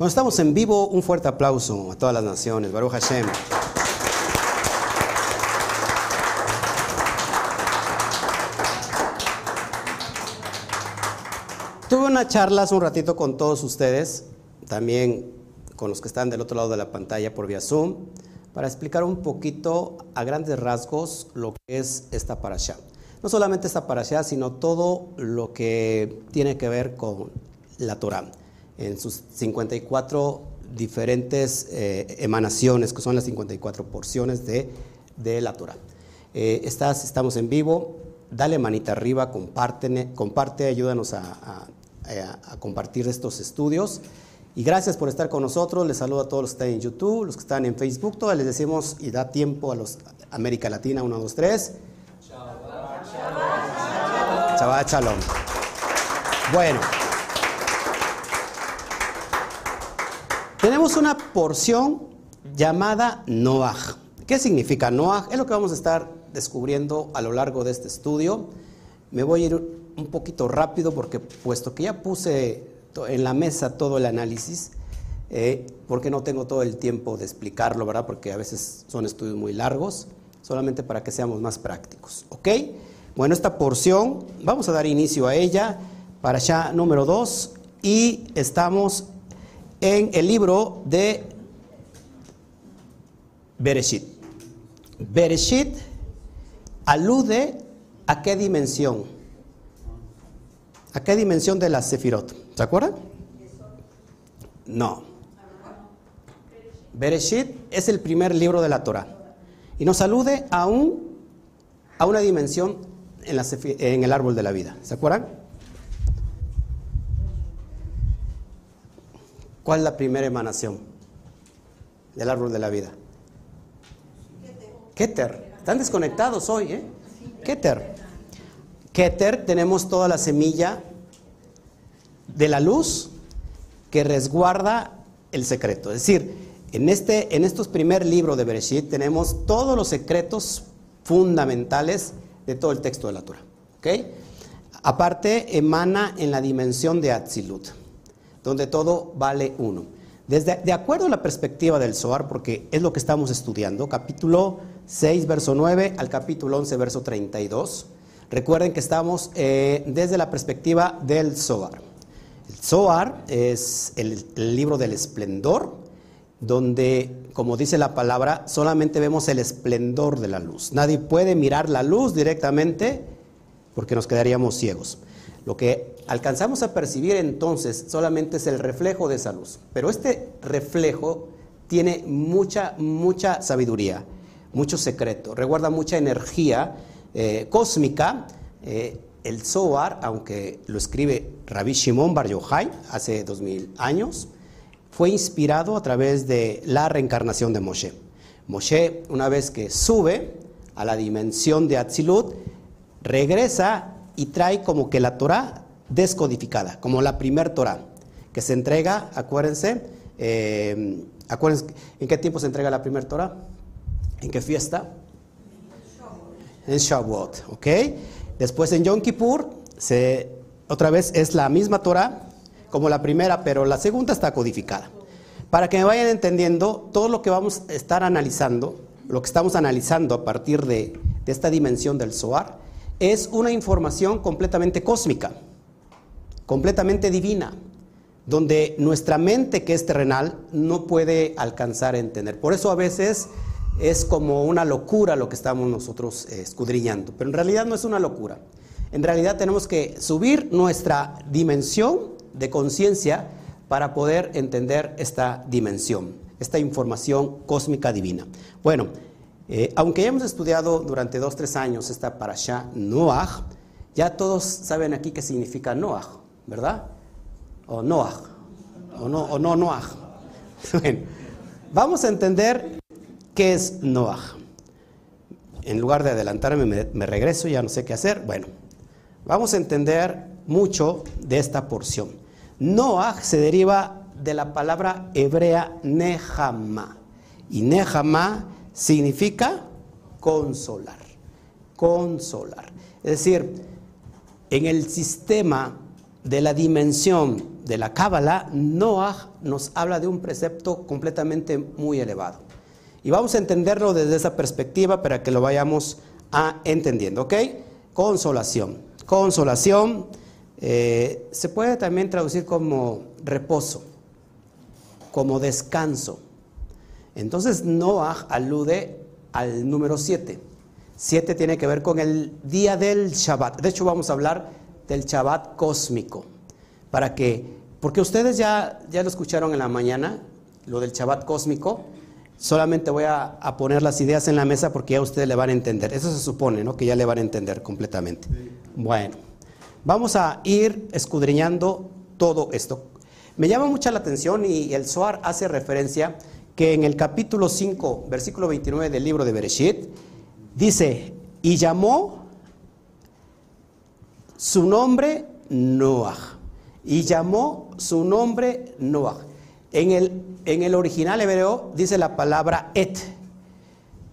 Bueno, estamos en vivo. Un fuerte aplauso a todas las naciones. Baruch Hashem. Tuve una charla hace un ratito con todos ustedes, también con los que están del otro lado de la pantalla por vía Zoom, para explicar un poquito a grandes rasgos lo que es esta parasha. No solamente esta parasha, sino todo lo que tiene que ver con la Torah, en sus 54 diferentes eh, emanaciones, que son las 54 porciones de, de la Torah. Eh, estamos en vivo, dale manita arriba, comparte, ayúdanos a, a, compartir estos estudios. Y gracias por estar con nosotros. Les saludo a todos los que están en YouTube, los que están en Facebook. Todos les decimos y da tiempo a los América Latina, 1, 2, 3. Shabbat Shalom. Bueno. Tenemos una porción llamada Noah. ¿Qué significa Noah? Es lo que vamos a estar descubriendo a lo largo de este estudio. Me voy a ir un poquito rápido porque puesto que ya puse en la mesa todo el análisis, eh, porque no tengo todo el tiempo de explicarlo, ¿verdad? Porque a veces son estudios muy largos, solamente para que seamos más prácticos, ¿ok? Bueno, esta porción, vamos a dar inicio a ella, para ya número 2, y estamos en el libro de Bereshit. Bereshit alude a qué dimensión? ¿A qué dimensión de la Sefirot? ¿Se acuerdan? No. Bereshit es el primer libro de la Torah y nos alude a, un, a una dimensión en, la, en el árbol de la vida. ¿Se acuerdan? ¿Cuál es la primera emanación del árbol de la vida? Keter. Están desconectados hoy, ¿eh? Keter. Keter tenemos toda la semilla de la luz que resguarda el secreto. Es decir, en, este, en estos primer libros de Bereshit tenemos todos los secretos fundamentales de todo el texto de la Torah. ¿okay? Aparte, emana en la dimensión de Atzilut, donde todo vale uno. Desde, de acuerdo a la perspectiva del Zohar, porque es lo que estamos estudiando, capítulo 6, verso 9 al capítulo 11, verso 32, recuerden que estamos eh, desde la perspectiva del Zohar. El Zohar es el, el libro del esplendor, donde, como dice la palabra, solamente vemos el esplendor de la luz. Nadie puede mirar la luz directamente porque nos quedaríamos ciegos. Lo que alcanzamos a percibir entonces solamente es el reflejo de esa luz. Pero este reflejo tiene mucha, mucha sabiduría, mucho secreto, reguarda mucha energía eh, cósmica. Eh, el Zohar, aunque lo escribe Rabbi Shimon Bar Yochai hace dos mil años, fue inspirado a través de la reencarnación de Moshe. Moshe, una vez que sube a la dimensión de Atzilut, regresa y trae como que la Torah descodificada, como la primer Torah, que se entrega, acuérdense, eh, acuérdense, ¿en qué tiempo se entrega la primer Torah? ¿En qué fiesta? En Shavuot, ¿ok? Después en Yom Kippur, se, otra vez es la misma Torah como la primera, pero la segunda está codificada. Para que me vayan entendiendo, todo lo que vamos a estar analizando, lo que estamos analizando a partir de, de esta dimensión del Zohar, es una información completamente cósmica, completamente divina, donde nuestra mente que es terrenal no puede alcanzar a entender. Por eso a veces es como una locura lo que estamos nosotros eh, escudriñando, pero en realidad no es una locura. En realidad tenemos que subir nuestra dimensión de conciencia para poder entender esta dimensión, esta información cósmica divina. Bueno, eh, aunque ya hemos estudiado durante dos, tres años esta parasha Noah, ya todos saben aquí qué significa Noah, ¿verdad? O Noah, o no, o no Noah. Bueno, vamos a entender ¿Qué es Noah? En lugar de adelantarme, me, regreso, ya no sé qué hacer. Bueno, vamos a entender mucho de esta porción. Noah se deriva de la palabra hebrea Nehama. Y Nehama significa consolar. Consolar. Es decir, en el sistema de la dimensión de la Cábala, Noah nos habla de un precepto completamente muy elevado. Y vamos a entenderlo desde esa perspectiva para que lo vayamos a entendiendo, ¿ok? Consolación. Consolación eh, se puede también traducir como reposo, como descanso. Entonces Noah alude al número 7. 7 tiene que ver con el día del Shabbat. De hecho vamos a hablar del Shabbat cósmico. Para que, porque ustedes ya, ya lo escucharon en la mañana, lo del Shabbat cósmico. Solamente voy a, poner las ideas en la mesa porque ya ustedes le van a entender. Eso se supone, ¿no? Que ya le van a entender completamente. Bueno, vamos a ir escudriñando todo esto. Me llama mucha la atención y el Zohar hace referencia que en el capítulo 5, versículo 29 del libro de Bereshit, dice, y llamó su nombre Noah. Y llamó su nombre Noah. En el, en el original hebreo dice la palabra et.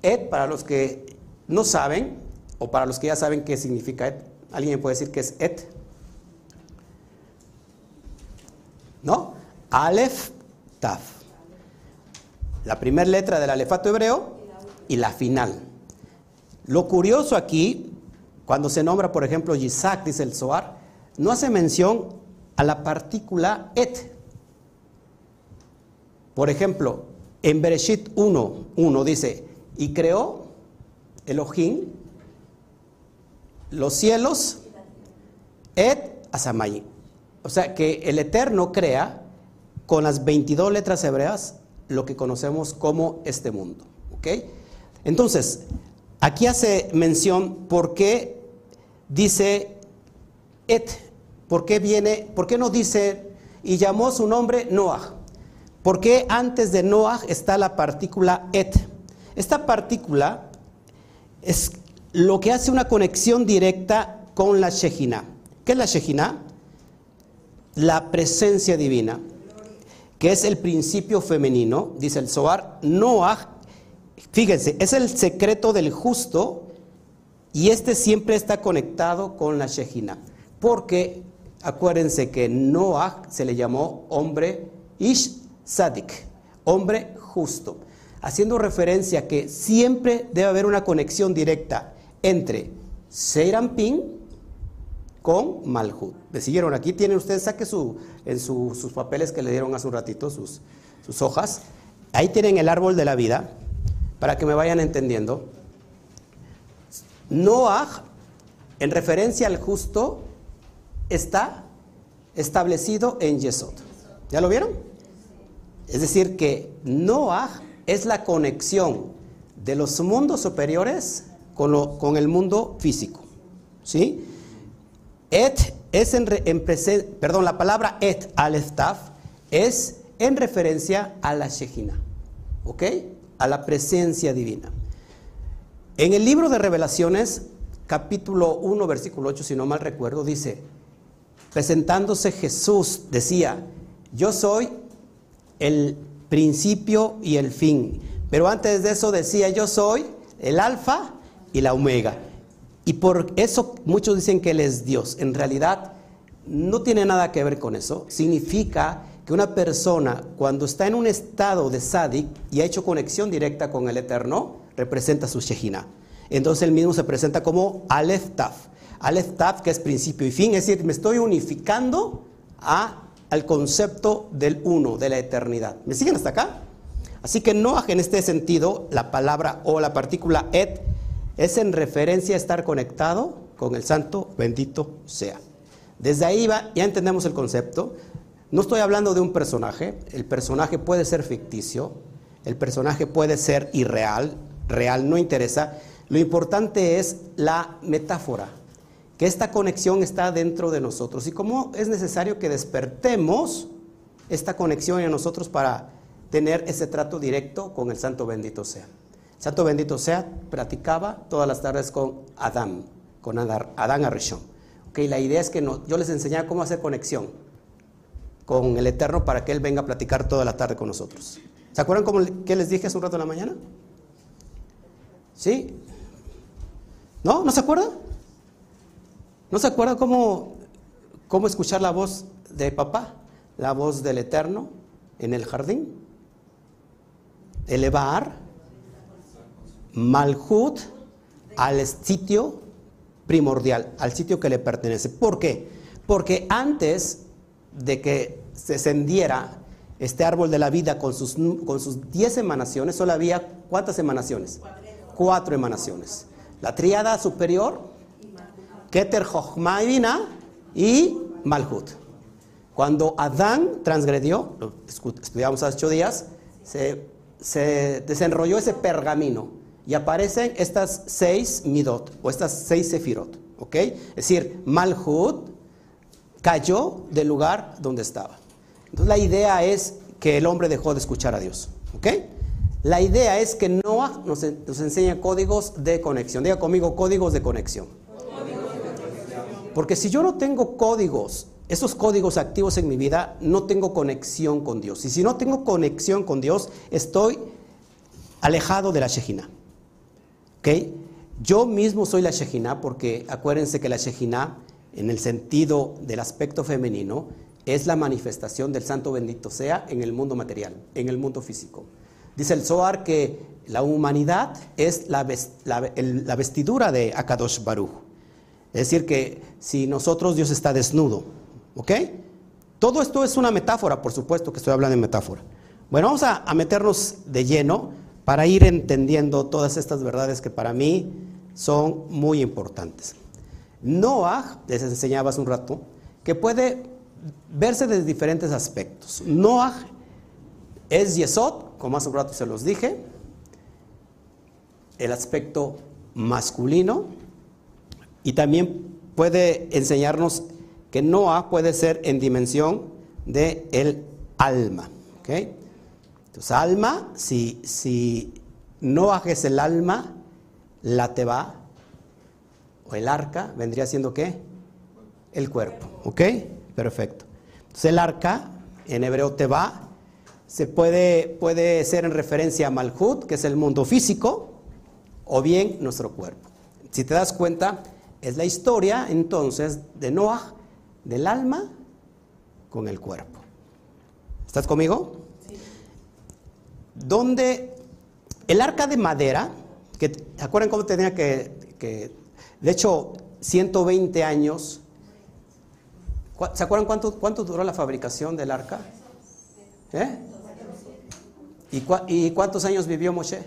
Et, para los que no saben, o para los que ya saben qué significa et, ¿alguien puede decir qué es et? ¿No? Aleph, Taf. La primera letra del alefato hebreo y la final. Lo curioso aquí, cuando se nombra, por ejemplo, Yitzhak, dice el Zohar, no hace mención a la partícula et. Por ejemplo, en Bereshit 1, dice, y creó Elohim los cielos et asamay. O sea, que el Eterno crea con las 22 letras hebreas lo que conocemos como este mundo. ¿Ok? Entonces, aquí hace mención por qué dice et, por qué viene, por qué no dice y llamó su nombre Noah. ¿Por qué antes de Noah está la partícula et? Esta partícula es lo que hace una conexión directa con la Shejina. ¿Qué es la Shejina? La presencia divina, que es el principio femenino, dice el Zohar. Noah, fíjense, es el secreto del justo y este siempre está conectado con la Shejina. Porque acuérdense que Noah se le llamó hombre Ish Sadik, hombre justo, haciendo referencia que siempre debe haber una conexión directa entre Seirampin con Malhut. ¿Me siguieron? Aquí tienen ustedes, saque su, en sus papeles que le dieron hace un ratito, sus, sus hojas. Ahí tienen el árbol de la vida, para que me vayan entendiendo. Noah, en referencia al justo, está establecido en Yesod. ¿Ya lo vieron? Es decir, que Noah es la conexión de los mundos superiores con, con el mundo físico. ¿Sí? Et es en, perdón, la palabra et al es en referencia a la Shejina, ¿ok? A la presencia divina. En el libro de Revelaciones, capítulo 1, versículo 8, si no mal recuerdo, dice, presentándose Jesús, decía, yo soy el principio y el fin. Pero antes de eso decía, yo soy el alfa y la omega. Y por eso muchos dicen que Él es Dios. En realidad no tiene nada que ver con eso. Significa que una persona cuando está en un estado de sádic y ha hecho conexión directa con el Eterno, representa su Shejina. Entonces él mismo se presenta como Aleph Taf. Aleph Taf, que es principio y fin, es decir, me estoy unificando a al concepto del uno, de la eternidad. ¿Me siguen hasta acá? Así que no en este sentido, la palabra o la partícula et es en referencia a estar conectado con el santo bendito sea. Desde ahí va, ya entendemos el concepto. No estoy hablando de un personaje, el personaje puede ser ficticio, el personaje puede ser irreal, real, no interesa. Lo importante es la metáfora, que esta conexión está dentro de nosotros y cómo es necesario que despertemos esta conexión en nosotros para tener ese trato directo con el Santo bendito sea. Santo bendito sea practicaba todas las tardes con Adán, con Adán Arishon. Okay, la idea es que no, yo les enseñaba cómo hacer conexión con el Eterno para que Él venga a platicar toda la tarde con nosotros. ¿Se acuerdan cómo, qué les dije hace un rato en la mañana? ¿Sí? ¿No? ¿No se acuerdan? ¿No se acuerda cómo, cómo escuchar la voz de papá? la voz del Eterno en el jardín? Elevar Malhut al sitio primordial, al sitio que le pertenece. ¿Por qué? Porque antes de que se encendiera este árbol de la vida con sus, con sus diez emanaciones, solo había cuántas emanaciones? Cuatro emanaciones. La tríada superior, Keter, Jochma y Malhut. Cuando Adán transgredió, lo estudiamos hace ocho días, se, se desenrolló ese pergamino y aparecen estas seis midot o estas seis sefirot. ¿Ok? Es decir, Malhut cayó del lugar donde estaba. Entonces la idea es que el hombre dejó de escuchar a Dios. ¿Ok? La idea es que Noah nos, nos enseña códigos de conexión. Diga conmigo, códigos de conexión. Porque si yo no tengo códigos, esos códigos activos en mi vida, no tengo conexión con Dios. Y si no tengo conexión con Dios, estoy alejado de la Shejina. ¿Ok? Yo mismo soy la Shejina porque acuérdense que la Shejina, en el sentido del aspecto femenino, es la manifestación del Santo bendito sea en el mundo material, en el mundo físico. Dice el Zohar que la humanidad es la, vestidura de Akadosh Baruch. Es decir, que si nosotros Dios está desnudo, ¿ok? Todo esto es una metáfora, por supuesto que estoy hablando de metáfora. Bueno, vamos a, meternos de lleno para ir entendiendo todas estas verdades que para mí son muy importantes. Noah, les enseñaba hace un rato, que puede verse desde diferentes aspectos. Noah es Yesod, como hace un rato se los dije, el aspecto masculino, y también puede enseñarnos que Noah puede ser en dimensión de el alma. Entonces, alma, si, si Noah es el alma, la teba o el arca vendría siendo qué? El cuerpo. ¿Ok? Perfecto. Entonces, el arca, en hebreo teba, se puede, puede ser en referencia a Malhut, que es el mundo físico, o bien nuestro cuerpo. Si te das cuenta, es la historia entonces de Noah, del alma con el cuerpo. ¿Estás conmigo? Donde el arca de madera, que ¿se acuerdan cómo tenía que, que, de hecho, 120 años, ¿se acuerdan cuánto, cuánto duró la fabricación del arca? ¿Eh? ¿Y, ¿Y cuántos años vivió Moshe?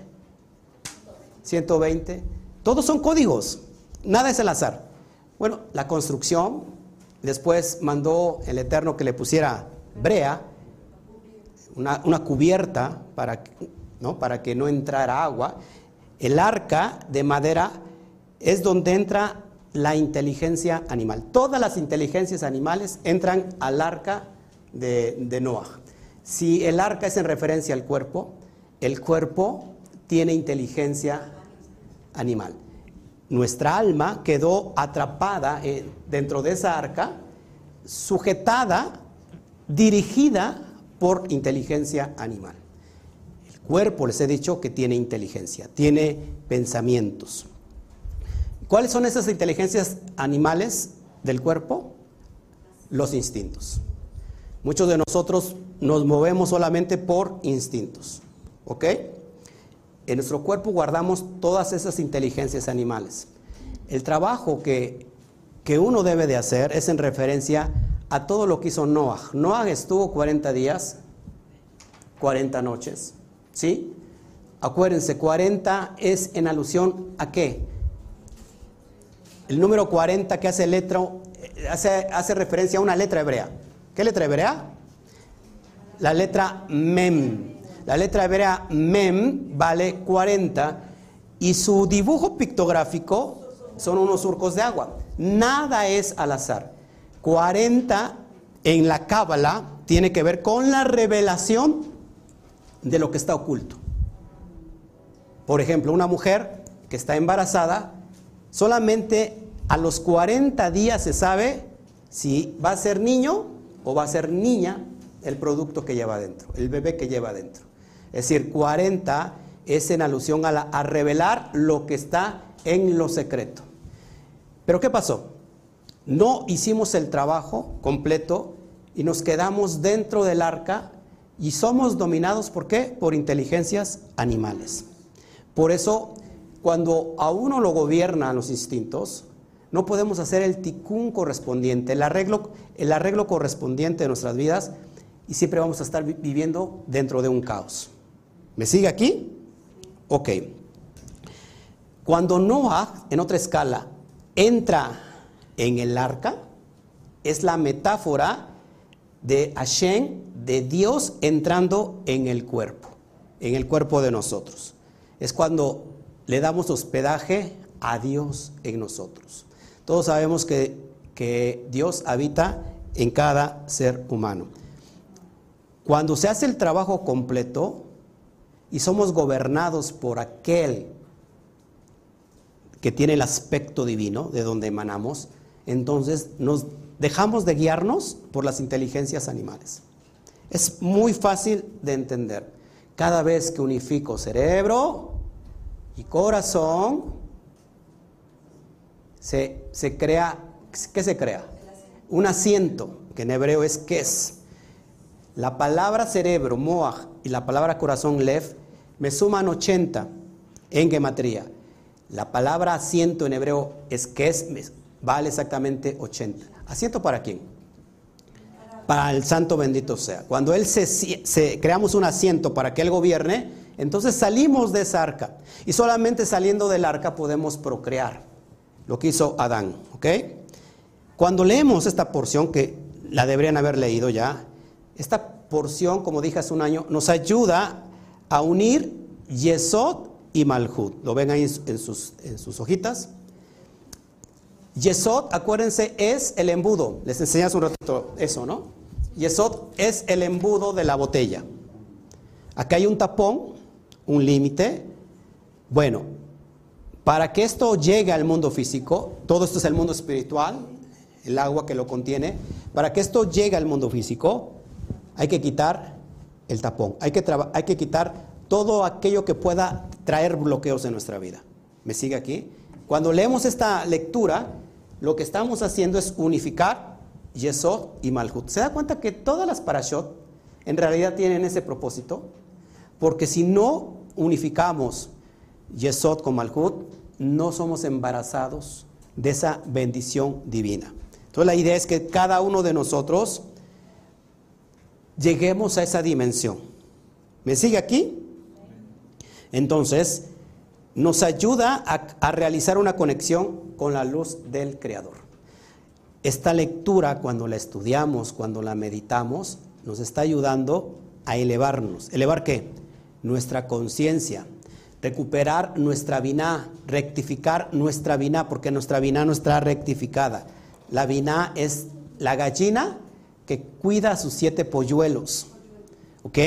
120. Todos son códigos. Nada es al azar. Bueno, la construcción, después mandó el Eterno que le pusiera brea, una, cubierta para, ¿no? para que no entrara agua. El arca de madera es donde entra la inteligencia animal. Todas las inteligencias animales entran al arca de, de Noah. Si el arca es en referencia al cuerpo, el cuerpo tiene inteligencia animal nuestra alma quedó atrapada eh, dentro de esa arca, sujetada, dirigida por inteligencia animal. El cuerpo, les he dicho, que tiene inteligencia, tiene pensamientos. ¿Cuáles son esas inteligencias animales del cuerpo? Los instintos. Muchos de nosotros nos movemos solamente por instintos. ¿Ok? En nuestro cuerpo guardamos todas esas inteligencias animales. El trabajo que, uno debe de hacer es en referencia a todo lo que hizo Noah. Noah estuvo 40 días, 40 noches, ¿sí? Acuérdense, 40 es en alusión a qué? El número 40 que hace letra, hace, hace referencia a una letra hebrea. ¿Qué letra hebrea? La letra Mem. La letra hebrea mem vale 40 y su dibujo pictográfico son unos surcos de agua. Nada es al azar. 40 en la cábala tiene que ver con la revelación de lo que está oculto. Por ejemplo, una mujer que está embarazada, solamente a los 40 días se sabe si va a ser niño o va a ser niña el producto que lleva adentro, el bebé que lleva adentro. Es decir, 40 es en alusión a, revelar lo que está en lo secreto. Pero ¿qué pasó? No hicimos el trabajo completo y nos quedamos dentro del arca y somos dominados, ¿por qué? Por inteligencias animales. Por eso, cuando a uno lo gobiernan los instintos, no podemos hacer el ticún correspondiente, el arreglo, el arreglo correspondiente de nuestras vidas y siempre vamos a estar viviendo dentro de un caos. ¿Me sigue aquí? Ok. Cuando Noah, en otra escala, entra en el arca, es la metáfora de Hashem, de Dios entrando en el cuerpo, en el cuerpo de nosotros. Es cuando le damos hospedaje a Dios en nosotros. Todos sabemos que, que Dios habita en cada ser humano. Cuando se hace el trabajo completo y somos gobernados por aquel que tiene el aspecto divino de donde emanamos, entonces nos dejamos de guiarnos por las inteligencias animales. Es muy fácil de entender. Cada vez que unifico cerebro y corazón, se, crea, ¿qué se crea? Un asiento, que en hebreo es es. La palabra cerebro, moach, y la palabra corazón, lev, me suman 80 en gematría. La palabra asiento en hebreo es es, vale exactamente 80. ¿Asiento para quién? Para el santo bendito sea. Cuando Él se, creamos un asiento para que Él gobierne, entonces salimos de esa arca. Y solamente saliendo del arca podemos procrear. Lo que hizo Adán. ¿Ok? Cuando leemos esta porción, que la deberían haber leído ya, esta porción, como dije hace un año, nos ayuda a unir Yesod y Malhut. Lo ven ahí en sus, en sus hojitas. Yesod, acuérdense, es el embudo. Les enseñé hace un ratito eso, ¿no? Yesod es el embudo de la botella. Acá hay un tapón, un límite. Bueno, para que esto llegue al mundo físico, todo esto es el mundo espiritual, el agua que lo contiene, para que esto llegue al mundo físico, hay que quitar el tapón, hay que, hay que quitar todo aquello que pueda traer bloqueos en nuestra vida. ¿Me sigue aquí? Cuando leemos esta lectura, lo que estamos haciendo es unificar Yesod y Malhut. ¿Se da cuenta que todas las parashot en realidad tienen ese propósito? Porque si no unificamos Yesod con Malhut, no somos embarazados de esa bendición divina. Entonces la idea es que cada uno de nosotros lleguemos a esa dimensión. ¿Me sigue aquí? Entonces, nos ayuda a, realizar una conexión con la luz del Creador. Esta lectura, cuando la estudiamos, cuando la meditamos, nos está ayudando a elevarnos. ¿Elevar qué? Nuestra conciencia, recuperar nuestra vina, rectificar nuestra vina, porque nuestra vina no está rectificada. La vina es la gallina que cuida sus siete polluelos. ¿Ok?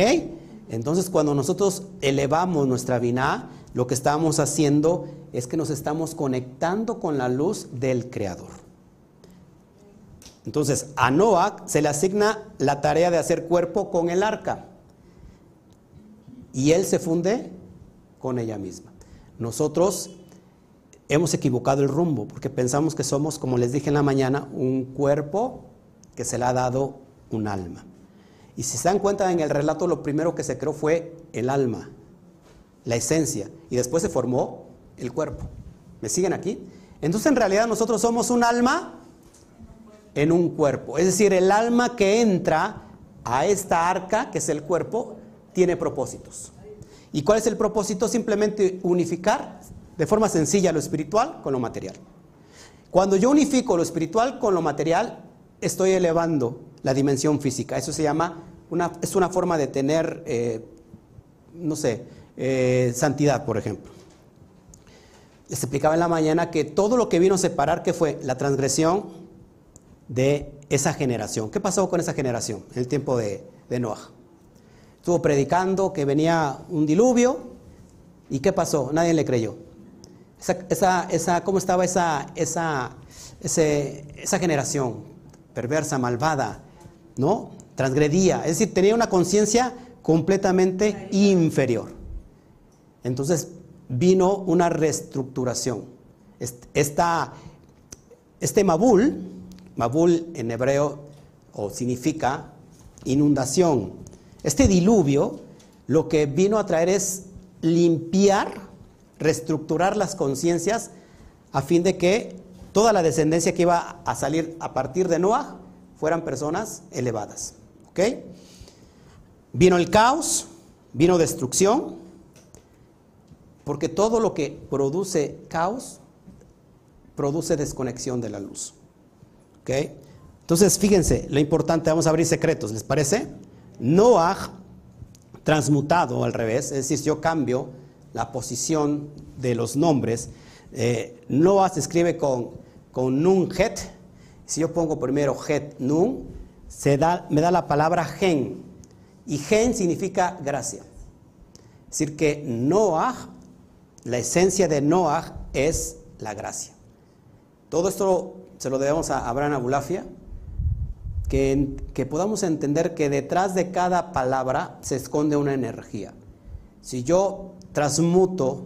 Entonces, cuando nosotros elevamos nuestra vina, lo que estamos haciendo es que nos estamos conectando con la luz del Creador. Entonces, a Noah se le asigna la tarea de hacer cuerpo con el arca. Y él se funde con ella misma. Nosotros hemos equivocado el rumbo porque pensamos que somos, como les dije en la mañana, un cuerpo que se le ha dado un alma. Y si se dan cuenta en el relato, lo primero que se creó fue el alma, la esencia, y después se formó el cuerpo. ¿Me siguen aquí? Entonces en realidad nosotros somos un alma en un cuerpo. Es decir, el alma que entra a esta arca, que es el cuerpo, tiene propósitos. ¿Y cuál es el propósito? Simplemente unificar de forma sencilla lo espiritual con lo material. Cuando yo unifico lo espiritual con lo material, estoy elevando la dimensión física. Eso se llama, una, es una forma de tener, eh, no sé, eh, santidad, por ejemplo. Les explicaba en la mañana que todo lo que vino a separar, que fue la transgresión de esa generación. ¿Qué pasó con esa generación en el tiempo de, de Noah? Estuvo predicando que venía un diluvio y ¿qué pasó? Nadie le creyó. Esa, esa, ¿Cómo estaba esa, esa, esa generación perversa, malvada? ¿No? Transgredía, es decir, tenía una conciencia completamente inferior. Entonces vino una reestructuración. este Mabul, Mabul en hebreo significa inundación. Este diluvio lo que vino a traer es limpiar, reestructurar las conciencias a fin de que toda la descendencia que iba a salir a partir de Noah fueran personas elevadas. Vino el caos, vino destrucción, porque todo lo que produce caos produce desconexión de la luz. ¿Ok? Entonces, fíjense, lo importante, vamos a abrir secretos, ¿les parece? Noah transmutado al revés, es decir, yo cambio la posición de los nombres. Eh, Noah se escribe con, con nun het. Si yo pongo primero het nun, se da, me da la palabra gen. Y gen significa gracia. Es decir, que Noah, la esencia de Noah es la gracia. Todo esto se lo debemos a Abraham Abulafia, que, podamos entender que detrás de cada palabra se esconde una energía. Si yo transmuto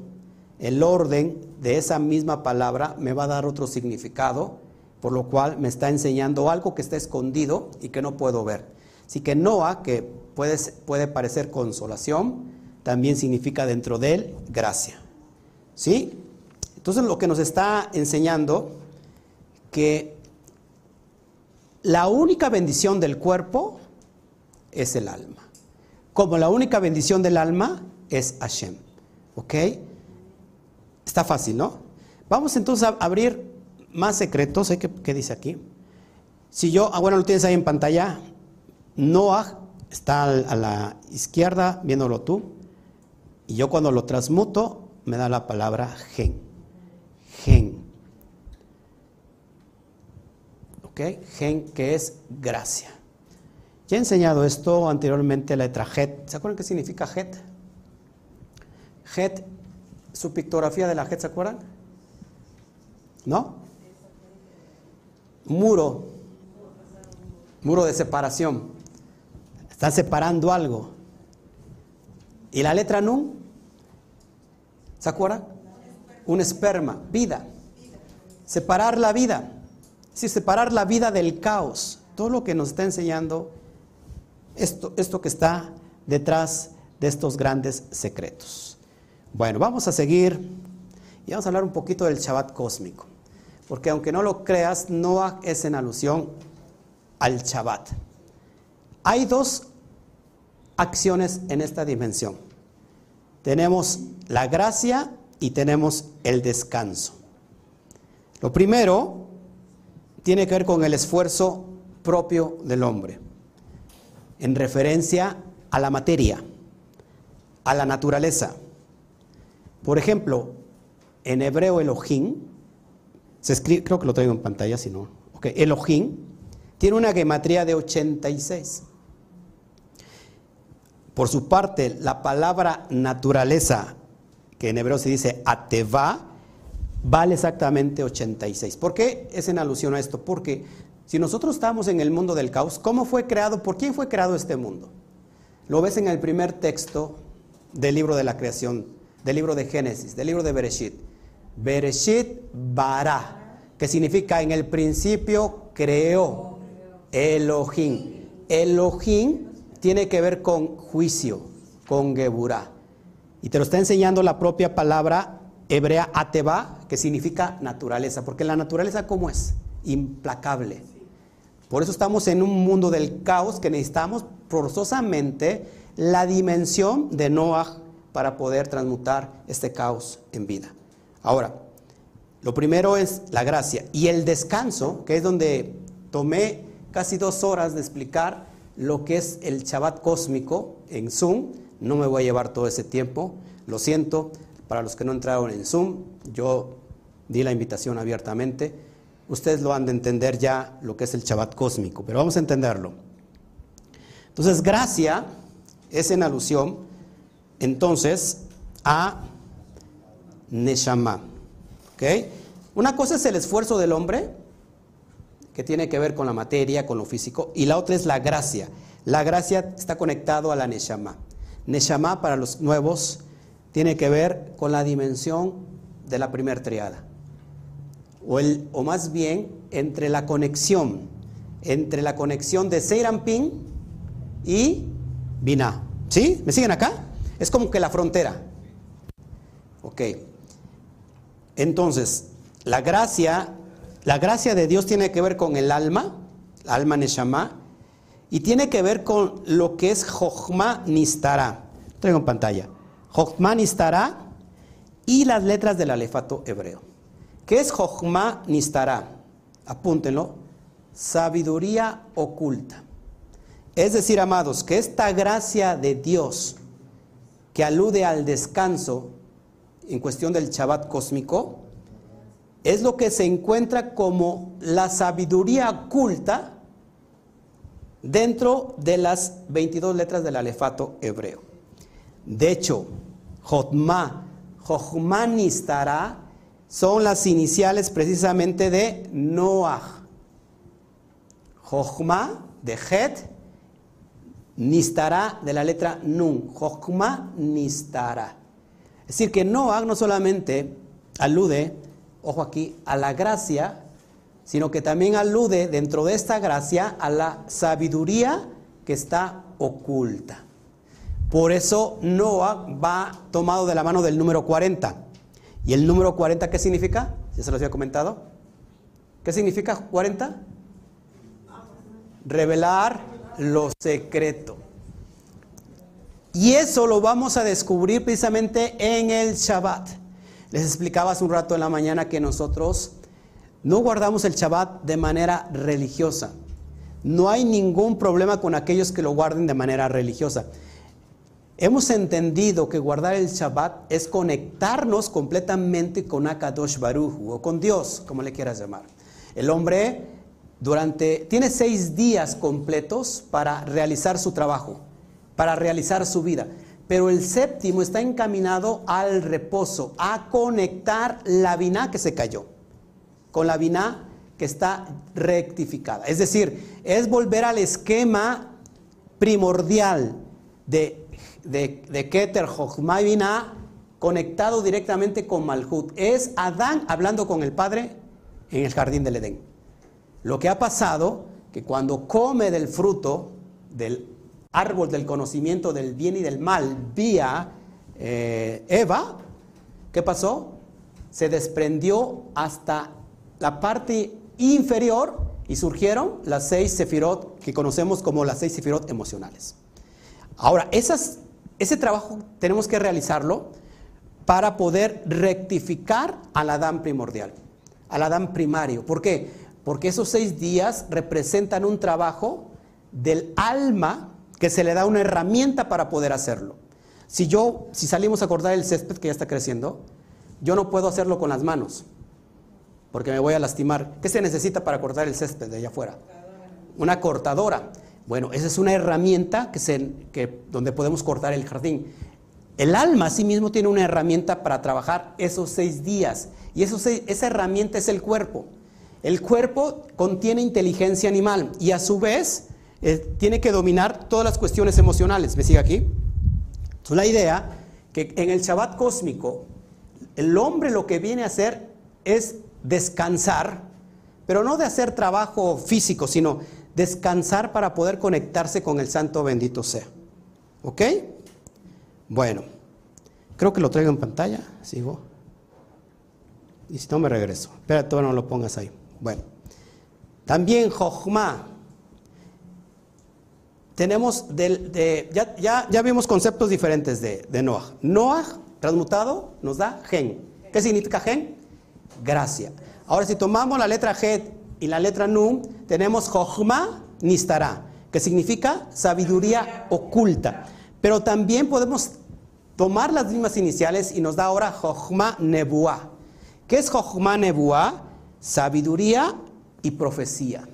el orden de esa misma palabra, me va a dar otro significado, por lo cual me está enseñando algo que está escondido y que no puedo ver. Así que Noah, que puede parecer consolación, también significa dentro de él gracia. ¿Sí? Entonces lo que nos está enseñando que la única bendición del cuerpo es el alma. Como la única bendición del alma es Hashem. ¿Ok? Está fácil, ¿no? Vamos entonces a abrir más secretos. ¿eh? ¿Qué, dice aquí? Si yo, ah, bueno, lo tienes ahí en pantalla. Noah está a la izquierda, viéndolo tú. Y yo cuando lo transmuto, me da la palabra gen. Gen. ¿Ok? Gen que es gracia. Ya he enseñado esto anteriormente, la letra Het. ¿Se acuerdan qué significa Het? Het, su pictografía de la Het, ¿se acuerdan? ¿No? Muro, muro de separación. Están separando algo. ¿Y la letra Nun? ¿Se acuerdan? Un esperma, vida. Separar la vida. Sí, separar la vida del caos. Todo lo que nos está enseñando esto, esto que está detrás de estos grandes secretos. Bueno, vamos a seguir y vamos a hablar un poquito del Shabbat cósmico. Porque aunque no lo creas, no es en alusión al Shabbat. Hay dos acciones en esta dimensión. Tenemos la gracia y tenemos el descanso. Lo primero tiene que ver con el esfuerzo propio del hombre, en referencia a la materia, a la naturaleza. Por ejemplo, en hebreo Elohim, se escribe, creo que lo traigo en pantalla, si no. Okay, Elohim tiene una gematría de 86. Por su parte, la palabra naturaleza, que en hebreo se dice ateva, vale exactamente 86. ¿Por qué es en alusión a esto? Porque si nosotros estamos en el mundo del caos, ¿cómo fue creado? ¿Por quién fue creado este mundo? Lo ves en el primer texto del libro de la creación del libro de Génesis, del libro de Bereshit. Bereshit bara, que significa en el principio creó. Elohim. Elohim tiene que ver con juicio, con Geburah. Y te lo está enseñando la propia palabra hebrea ateba, que significa naturaleza, porque la naturaleza cómo es? Implacable. Por eso estamos en un mundo del caos que necesitamos forzosamente la dimensión de Noah para poder transmutar este caos en vida. Ahora, lo primero es la gracia y el descanso, que es donde tomé casi dos horas de explicar lo que es el Shabbat cósmico en Zoom. No me voy a llevar todo ese tiempo, lo siento. Para los que no entraron en Zoom, yo di la invitación abiertamente. Ustedes lo han de entender ya lo que es el Shabbat cósmico, pero vamos a entenderlo. Entonces, gracia es en alusión entonces a Neshama. Una cosa es el esfuerzo del hombre, que tiene que ver con la materia, con lo físico, y la otra es la gracia. La gracia está conectado a la Neshama. Neshama para los nuevos tiene que ver con la dimensión de la primera triada, o, el, o más bien entre la conexión entre la conexión de Seirampin y Binah. ¿Sí? ¿Me siguen acá? Es como que la frontera. Ok. Entonces, la gracia, la gracia de Dios tiene que ver con el alma, alma Neshama, y tiene que ver con lo que es Jochma Nistara. Traigo en pantalla. Jochma Nistara y las letras del alefato hebreo. ¿Qué es Jochma Nistara? Apúntenlo. Sabiduría oculta. Es decir, amados, que esta gracia de Dios que alude al descanso en cuestión del Shabbat cósmico, es lo que se encuentra como la sabiduría oculta dentro de las 22 letras del alefato hebreo. De hecho, Jotma, Jochmanistara son las iniciales precisamente de Noah. Jochma de Het, Nistara de la letra Nun. Jochma Nistara. Es decir, que Noah no solamente alude, ojo aquí, a la gracia, sino que también alude dentro de esta gracia a la sabiduría que está oculta. Por eso Noah va tomado de la mano del número 40. ¿Y el número 40 qué significa? Ya se los había comentado. ¿Qué significa 40? Revelar lo secreto. Y eso lo vamos a descubrir precisamente en el Shabbat. Les explicaba un rato en la mañana que nosotros no guardamos el Shabbat de manera religiosa. No hay ningún problema con aquellos que lo guarden de manera religiosa. Hemos entendido que guardar el Shabbat es conectarnos completamente con Akadosh Baruch o con Dios, como le quieras llamar. El hombre durante tiene seis días completos para realizar su trabajo, para realizar su vida. Pero el séptimo está encaminado al reposo, a conectar la vina que se cayó con la vina que está rectificada. Es decir, es volver al esquema primordial de de, Keter, Jochma y conectado directamente con Malhut. Es Adán hablando con el Padre en el jardín del Edén. Lo que ha pasado, que cuando come del fruto del árbol del conocimiento del bien y del mal vía eh, Eva, ¿qué pasó? Se desprendió hasta la parte inferior y surgieron las seis sefirot que conocemos como las seis sefirot emocionales. Ahora, ese trabajo tenemos que realizarlo para poder rectificar al Adán primordial, al Adán primario. ¿Por qué? Porque esos seis días representan un trabajo del alma que se le da una herramienta para poder hacerlo. Si yo, si salimos a cortar el césped que ya está creciendo, yo no puedo hacerlo con las manos, porque me voy a lastimar. ¿Qué se necesita para cortar el césped de allá afuera? Una cortadora. Bueno, esa es una herramienta que se, que, donde podemos cortar el jardín. El alma sí mismo tiene una herramienta para trabajar esos seis días y esa herramienta es el cuerpo. El cuerpo contiene inteligencia animal y a su vez eh, tiene que dominar todas las cuestiones emocionales. ¿Me sigue aquí? Es la idea que en el Shabbat cósmico el hombre lo que viene a hacer es descansar, pero no de hacer trabajo físico, sino descansar para poder conectarse con el santo bendito sea. ¿Ok? Bueno, creo que lo traigo en pantalla. Sigo. Y si no, me regreso. Espera, todavía no lo pongas ahí. Bueno. También Jochma. Tenemos, ya, vimos conceptos diferentes de, de Noah. Noah, transmutado, nos da gen. ¿Qué significa gen? Gracia. Ahora, si tomamos la letra G y la letra Nun, tenemos Jochma Nistara, que significa sabiduría oculta. Pero también podemos tomar las mismas iniciales y nos da ahora Jochma Nebuah. ¿Qué es Jochma Nebuah? Sabiduría y profecía.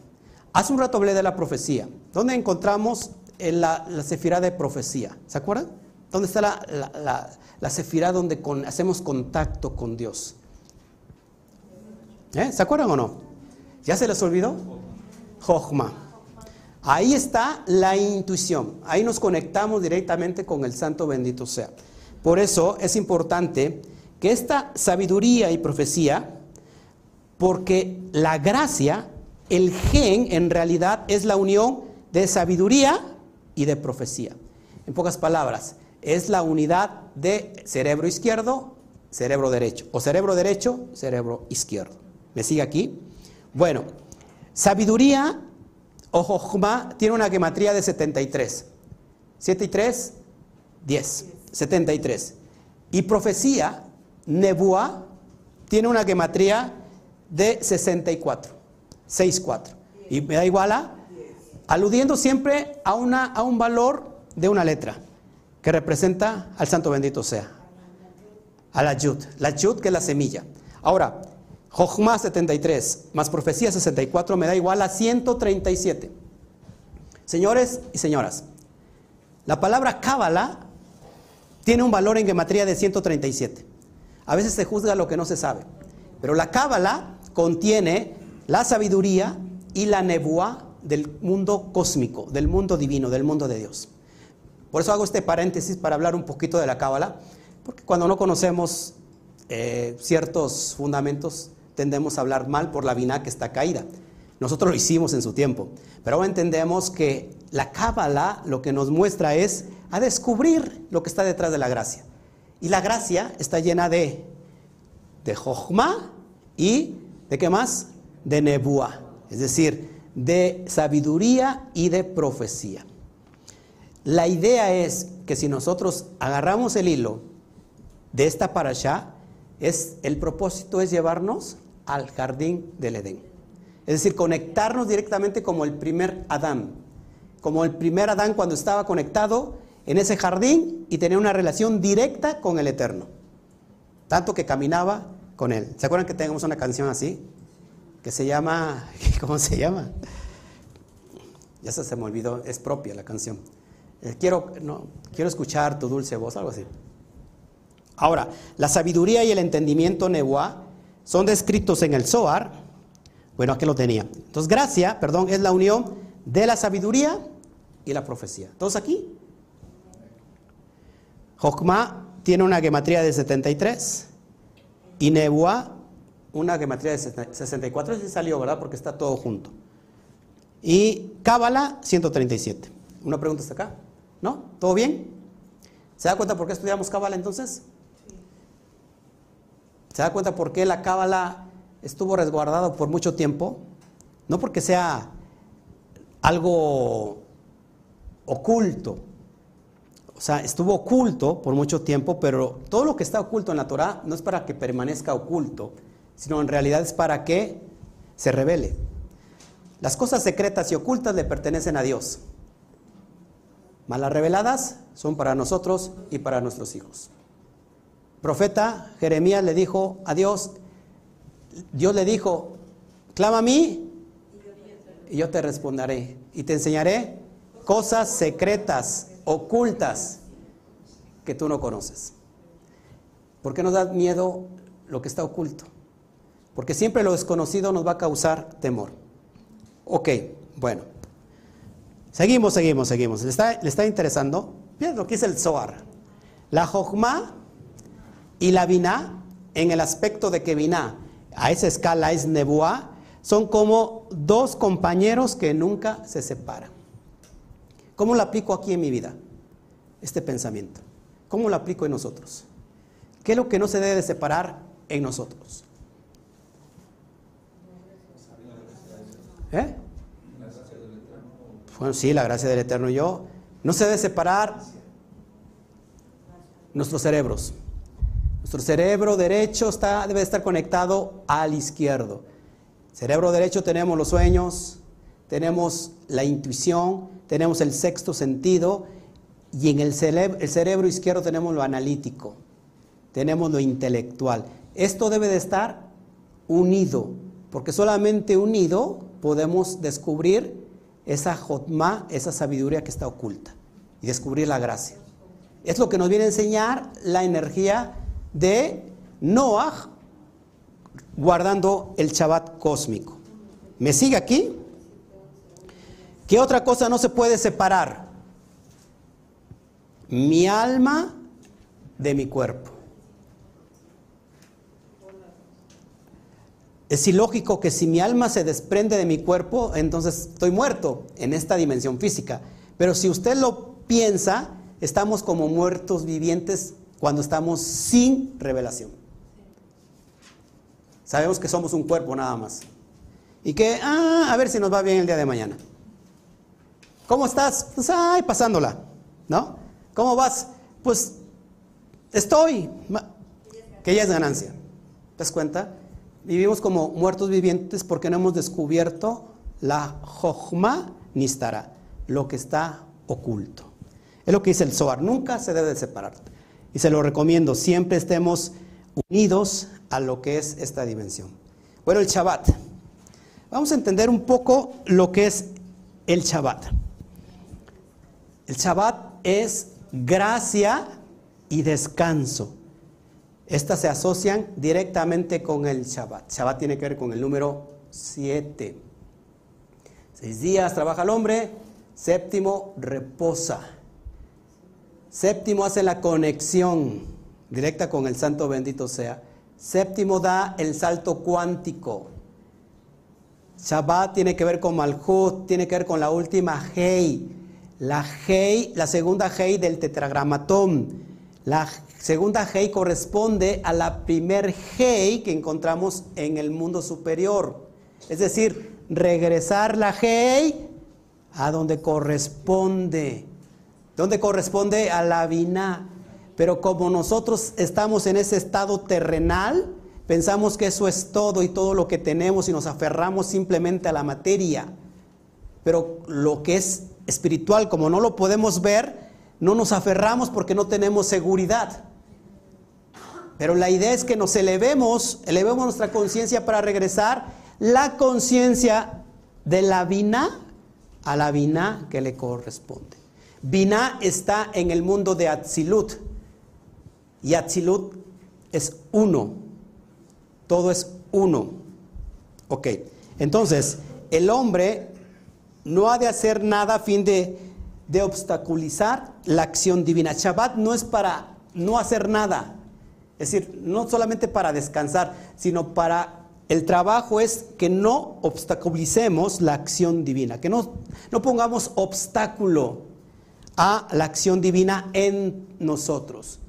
Hace un rato hablé de la profecía. ¿Dónde encontramos la, la sefirá de profecía? ¿Se acuerdan? ¿Dónde está la, la, la donde hacemos contacto con Dios? ¿Eh? ¿Se acuerdan o no? ¿Ya se les olvidó? Jochma. Ahí está la intuición. Ahí nos conectamos directamente con el santo bendito sea. Por eso es importante que esta sabiduría y profecía, porque la gracia el gen en realidad es la unión de sabiduría y de profecía. En pocas palabras, es la unidad de cerebro izquierdo, cerebro derecho, o cerebro derecho, cerebro izquierdo. ¿Me sigue aquí? Bueno, sabiduría o Jochma tiene una gematría de 73. 7 y 3, 10. 73. Y profecía, Nebua, tiene una gematría de 64. 6, 4. Y me da igual a, aludiendo siempre a, una, a un valor de una letra que representa al santo bendito sea. A la Yud. La Yud que es la semilla. Ahora, Jochma 73 más profecía 64 me da igual a 137. Señores y señoras, la palabra cábala tiene un valor en gematría de 137. A veces se juzga lo que no se sabe, pero la cábala contiene la sabiduría y la nebuá del mundo cósmico, del mundo divino, del mundo de Dios. Por eso hago este paréntesis para hablar un poquito de la cábala, porque cuando no conocemos eh, ciertos fundamentos tendemos a hablar mal por la vina que está caída. Nosotros lo hicimos en su tiempo, pero ahora entendemos que la cábala lo que nos muestra es a descubrir lo que está detrás de la gracia. Y la gracia está llena de de Jochma y de qué más? De Nebúa, es decir, de sabiduría y de profecía. La idea es que si nosotros agarramos el hilo de esta parasha, es, el propósito es llevarnos al jardín del Edén. Es decir, conectarnos directamente como el primer Adán. Como el primer Adán cuando estaba conectado en ese jardín y tenía una relación directa con el Eterno. Tanto que caminaba con él. ¿Se acuerdan que tenemos una canción así? Que se llama, ¿cómo se llama? Ya se me olvidó, es propia la canción. Eh, quiero, no, quiero escuchar tu dulce voz, algo así. Ahora, la sabiduría y el entendimiento Nebuá son descritos en el Zohar. Bueno, aquí lo tenía. Entonces, gracia, perdón, es la unión de la sabiduría y la profecía. ¿Todos aquí? Jokma tiene una gematría de 73 y Nebuá una gematría de 64. Ese salió, ¿verdad? Porque está todo junto. Y Cábala 137. ¿Una pregunta hasta acá? ¿No? ¿Todo bien? ¿Se da cuenta por qué estudiamos Cábala entonces? ¿Se da cuenta por qué la Cábala estuvo resguardado por mucho tiempo? No porque sea algo oculto. O sea, estuvo oculto por mucho tiempo, pero todo lo que está oculto en la Torah no es para que permanezca oculto, sino en realidad es para que se revele. Las cosas secretas y ocultas le pertenecen a Dios. Malas reveladas son para nosotros y para nuestros hijos. Profeta Jeremías le dijo a Dios, Dios le dijo, clama a mí y yo te responderé y te enseñaré cosas secretas, ocultas, que tú no conoces. ¿Por qué nos da miedo lo que está oculto? Porque siempre lo desconocido nos va a causar temor. Ok, bueno. Seguimos, seguimos, seguimos. ¿Le está, le está interesando? Miren lo que es el Zohar. La Jochma y la Binah, en el aspecto de que Binah a esa escala es Nebuá, son como dos compañeros que nunca se separan. ¿Cómo lo aplico aquí en mi vida? Este pensamiento. ¿Cómo lo aplico en nosotros? ¿Qué es lo que no se debe separar en nosotros? ¿Eh? Bueno, sí, la gracia del Eterno yo. No se debe separar nuestros cerebros. Nuestro cerebro derecho está, debe estar conectado al izquierdo. Cerebro derecho tenemos los sueños, tenemos la intuición, tenemos el sexto sentido y en el cerebro, el cerebro izquierdo tenemos lo analítico, tenemos lo intelectual. Esto debe de estar unido, porque solamente unido podemos descubrir esa jotma, esa sabiduría que está oculta y descubrir la gracia. Es lo que nos viene a enseñar la energía de Noah guardando el Shabbat cósmico. ¿Me sigue aquí? ¿Qué otra cosa no se puede separar? Mi alma de mi cuerpo. Es ilógico que si mi alma se desprende de mi cuerpo, entonces estoy muerto en esta dimensión física. Pero si usted lo piensa, estamos como muertos vivientes cuando estamos sin revelación. Sabemos que somos un cuerpo nada más. Y que, ah, a ver si nos va bien el día de mañana. ¿Cómo estás? Pues, ay, pasándola, ¿no? ¿Cómo vas? Pues, estoy, que ya es ganancia. ¿Te das cuenta? Vivimos como muertos vivientes porque no hemos descubierto la Jochma Nistara, lo que está oculto. Es lo que dice el Zohar, nunca se debe separar. Y se lo recomiendo, siempre estemos unidos a lo que es esta dimensión. Bueno, el Shabbat. Vamos a entender un poco lo que es el Shabbat. El Shabbat es gracia y descanso. Estas se asocian directamente con el Shabbat. Shabbat tiene que ver con el número 7. Seis días trabaja el hombre, séptimo reposa. Séptimo hace la conexión directa con el santo bendito sea. Séptimo da el salto cuántico. Shabbat tiene que ver con Malchut, tiene que ver con la última Hei. La Hei, la segunda Hei del tetragramatón. La segunda Hei corresponde a la primer Hei que encontramos en el mundo superior. Es decir, regresar la Hei a donde corresponde. ¿Dónde corresponde? A la Vina. Pero como nosotros estamos en ese estado terrenal, pensamos que eso es todo y todo lo que tenemos y nos aferramos simplemente a la materia. Pero lo que es espiritual, como no lo podemos ver, no nos aferramos porque no tenemos seguridad. Pero la idea es que nos elevemos, elevemos nuestra conciencia para regresar la conciencia de la vina a la vina que le corresponde. Vina está en el mundo de Atzilut y Atzilut es uno. Todo es uno. Ok, entonces el hombre no ha de hacer nada a fin de de obstaculizar la acción divina. Shabbat no es para no hacer nada, es decir, no solamente para descansar, sino para el trabajo es que no obstaculicemos la acción divina, que no, no pongamos obstáculo a la acción divina en nosotros.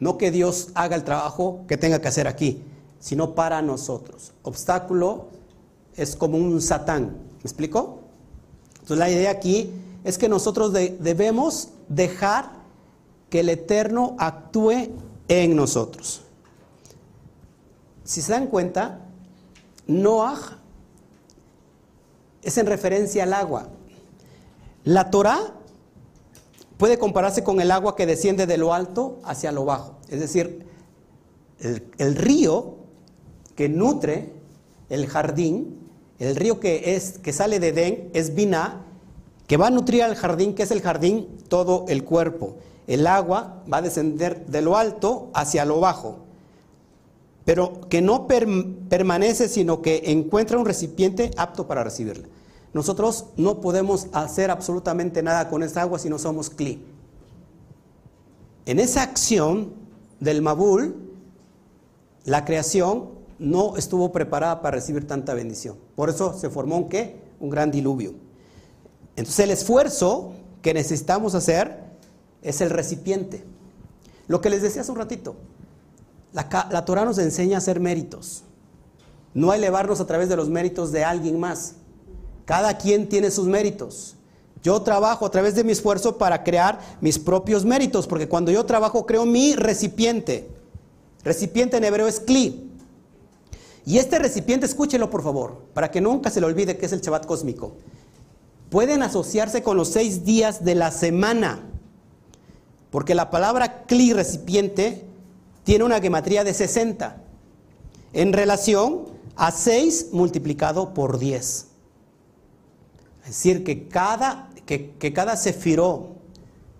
No que Dios haga el trabajo que tenga que hacer aquí, sino para nosotros. Obstáculo es como un satán. ¿Me explico? Entonces la idea aquí es que nosotros debemos dejar que el Eterno actúe en nosotros. Si se dan cuenta, Noah es en referencia al agua. La Torah puede compararse con el agua que desciende de lo alto hacia lo bajo. Es decir, el, río que nutre el jardín el río que, es, que sale de Edén es Biná, que va a nutrir al jardín, que es el jardín, todo el cuerpo. El agua va a descender de lo alto hacia lo bajo, pero que no permanece, sino que encuentra un recipiente apto para recibirla. Nosotros no podemos hacer absolutamente nada con esa agua si no somos cli. En esa acción del Mabul, la creación no estuvo preparada para recibir tanta bendición. Por eso se formó un qué? Un gran diluvio. Entonces el esfuerzo que necesitamos hacer es el recipiente. Lo que les decía hace un ratito, la, la Torah nos enseña a hacer méritos, no a elevarnos a través de los méritos de alguien más. Cada quien tiene sus méritos. Yo trabajo a través de mi esfuerzo para crear mis propios méritos, porque cuando yo trabajo creo mi recipiente. Recipiente en hebreo es kli. Y este recipiente, escúchelo por favor, para que nunca se le olvide que es el Shabbat cósmico. Pueden asociarse con los seis días de la semana, porque la palabra cli recipiente tiene una gematría de 60 en relación a 6 multiplicado por 10. Es decir, que cada, que, cada sefiró,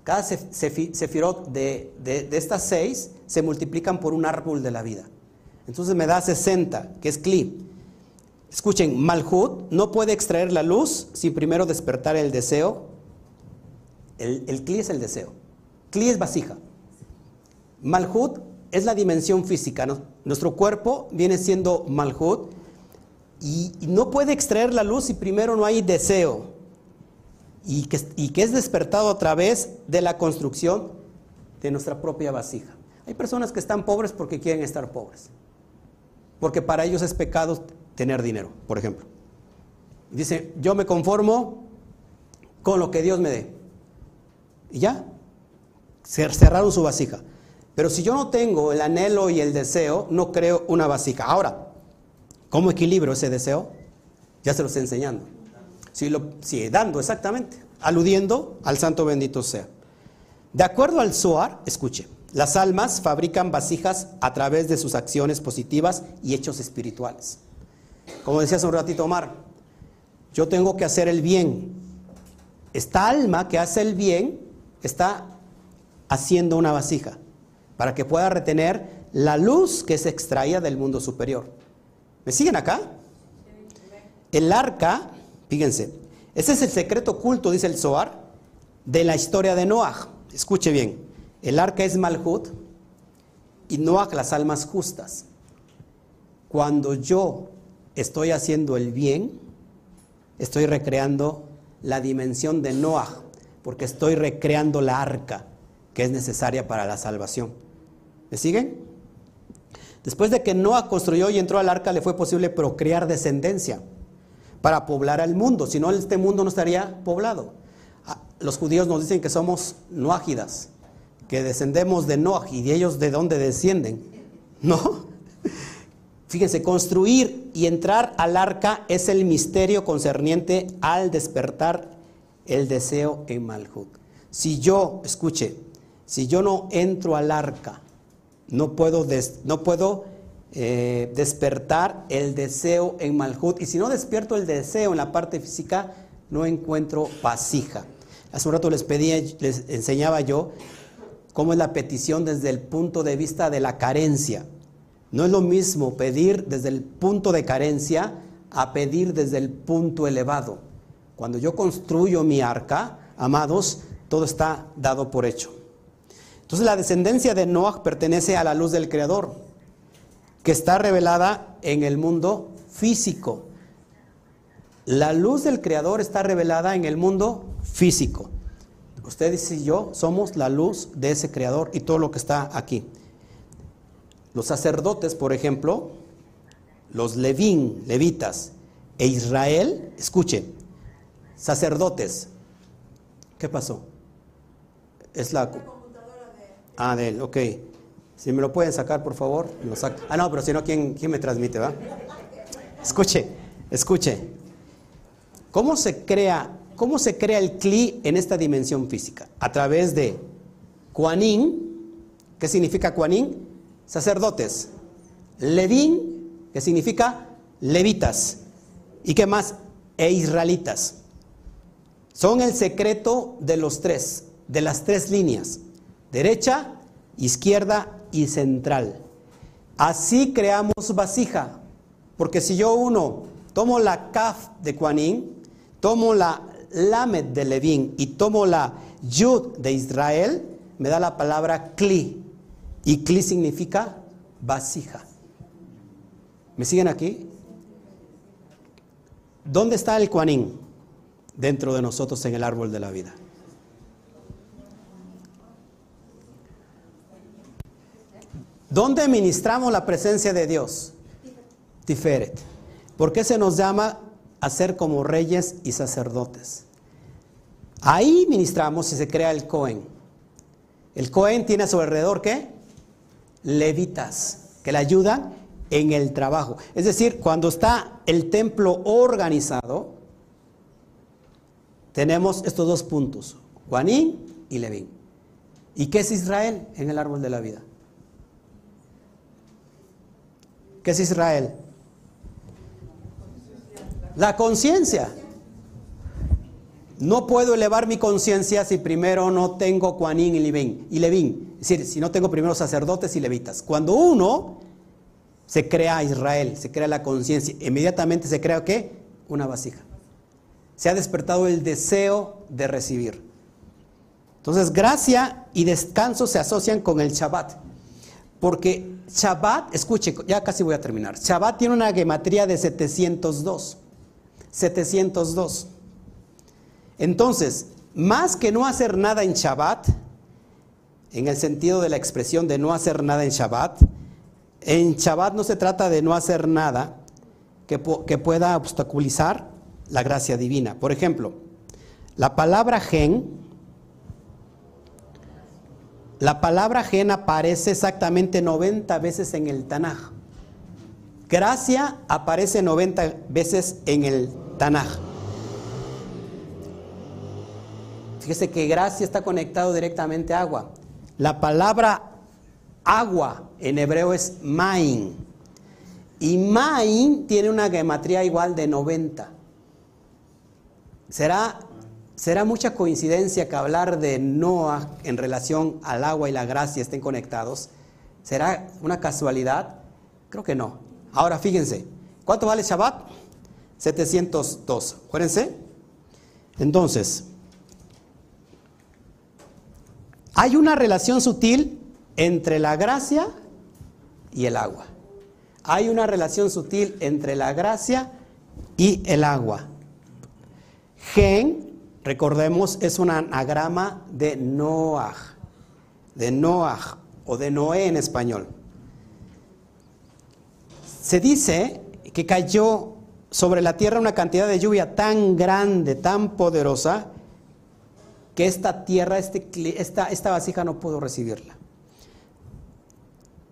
cada sefirot de, de, estas 6 se multiplican por un árbol de la vida. Entonces me da 60, que es Kli. Escuchen, Malhut no puede extraer la luz sin primero despertar el deseo. El, el Kli es el deseo. Kli es vasija. Malhut es la dimensión física. Nuestro cuerpo viene siendo Malhut y, no puede extraer la luz si primero no hay deseo. Y que, y que es despertado a través de la construcción de nuestra propia vasija. Hay personas que están pobres porque quieren estar pobres. Porque para ellos es pecado tener dinero, por ejemplo. Dice, yo me conformo con lo que Dios me dé. Y ya, cerraron su vasija. Pero si yo no tengo el anhelo y el deseo, no creo una vasija. Ahora, ¿cómo equilibro ese deseo? Ya se lo estoy enseñando. Si lo, dando exactamente, aludiendo al santo bendito sea. De acuerdo al Zohar, escuche, las almas fabrican vasijas a través de sus acciones positivas y hechos espirituales. Como decía hace un ratito Omar, yo tengo que hacer el bien. Esta alma que hace el bien está haciendo una vasija para que pueda retener la luz que se extraía del mundo superior. ¿Me siguen acá? El arca, fíjense, ese es el secreto oculto, dice el Zohar, de la historia de Noah. Escuche bien, el arca es Malhut y Noah las almas justas. Cuando yo estoy haciendo el bien, estoy recreando la dimensión de Noah, porque estoy recreando la arca que es necesaria para la salvación. ¿Me siguen? Después de que Noah construyó y entró al arca, le fue posible procrear descendencia para poblar al mundo. Si no, este mundo no estaría poblado. Ah, los judíos nos dicen que somos noágidas, que descendemos de Noah y de ellos de dónde descienden. ¿No? Fíjense, construir y entrar al arca es el misterio concerniente al despertar el deseo en Malhut. Si yo, escuche, si yo no entro al arca, no puedo, no puedo eh, despertar el deseo en Malhut. Y si no despierto el deseo en la parte física, no encuentro vasija. Hace un rato les pedía, les enseñaba yo cómo es la petición desde el punto de vista de la carencia. No es lo mismo pedir desde el punto de carencia a pedir desde el punto elevado. Cuando yo construyo mi arca, amados, todo está dado por hecho. Entonces la descendencia de Noah pertenece a la luz del Creador, que está revelada en el mundo físico. La luz del Creador está revelada en el mundo físico. Ustedes y yo somos la luz de ese Creador y todo lo que está aquí. Los sacerdotes, por ejemplo, los levín, levitas, e Israel, escuchen, sacerdotes. ¿Qué pasó? Es la Ah, de él, ok. Si me lo pueden sacar, por favor. Ah, no, pero si no, ¿quién, quién me transmite, va? Escuche, escuche. ¿Cómo se crea, cómo se crea el cli en esta dimensión física? A través de Kuanin, ¿qué significa Kuanin? Sacerdotes. Levín, que significa levitas. ¿Y qué más? E israelitas. Son el secreto de los tres, de las tres líneas derecha, izquierda y central. Así creamos vasija, porque si yo uno tomo la kaf de Kuanin, tomo la lamed de Levín y tomo la yud de Israel, me da la palabra kli. Y kli significa vasija. ¿Me siguen aquí? ¿Dónde está el Kuanin? Dentro de nosotros en el árbol de la vida. ¿Dónde ministramos la presencia de Dios? Tiferet. ¿Por qué se nos llama a ser como reyes y sacerdotes? Ahí ministramos y se crea el Cohen. El Cohen tiene a su alrededor qué? Levitas, que le ayudan en el trabajo. Es decir, cuando está el templo organizado, tenemos estos dos puntos, Juanín y Levín. ¿Y qué es Israel en el árbol de la vida? ¿Qué es Israel? La conciencia. No puedo elevar mi conciencia si primero no tengo Juanín y Levín, y Levín. Es decir, si no tengo primero sacerdotes y levitas. Cuando uno se crea Israel, se crea la conciencia, inmediatamente se crea qué? Una vasija. Se ha despertado el deseo de recibir. Entonces, gracia y descanso se asocian con el Shabbat. Porque Shabbat, escuche, ya casi voy a terminar. Shabbat tiene una gematría de 702. 702. Entonces, más que no hacer nada en Shabbat, en el sentido de la expresión de no hacer nada en Shabbat, en Shabbat no se trata de no hacer nada que, que pueda obstaculizar la gracia divina. Por ejemplo, la palabra gen, la palabra gen aparece exactamente 90 veces en el Tanaj. Gracia aparece 90 veces en el Tanaj. Fíjese que gracia está conectado directamente a agua. La palabra agua en hebreo es main. Y main tiene una gematría igual de 90. ¿Será, será mucha coincidencia que hablar de Noah en relación al agua y la gracia estén conectados. ¿Será una casualidad? Creo que no. Ahora fíjense, ¿cuánto vale Shabbat? 702. Acuérdense. Entonces, hay una relación sutil entre la gracia y el agua. Hay una relación sutil entre la gracia y el agua. Gen, recordemos, es un anagrama de Noah, de Noah o de Noé en español. Se dice que cayó sobre la tierra una cantidad de lluvia tan grande, tan poderosa, que esta tierra, este, esta, esta vasija no pudo recibirla.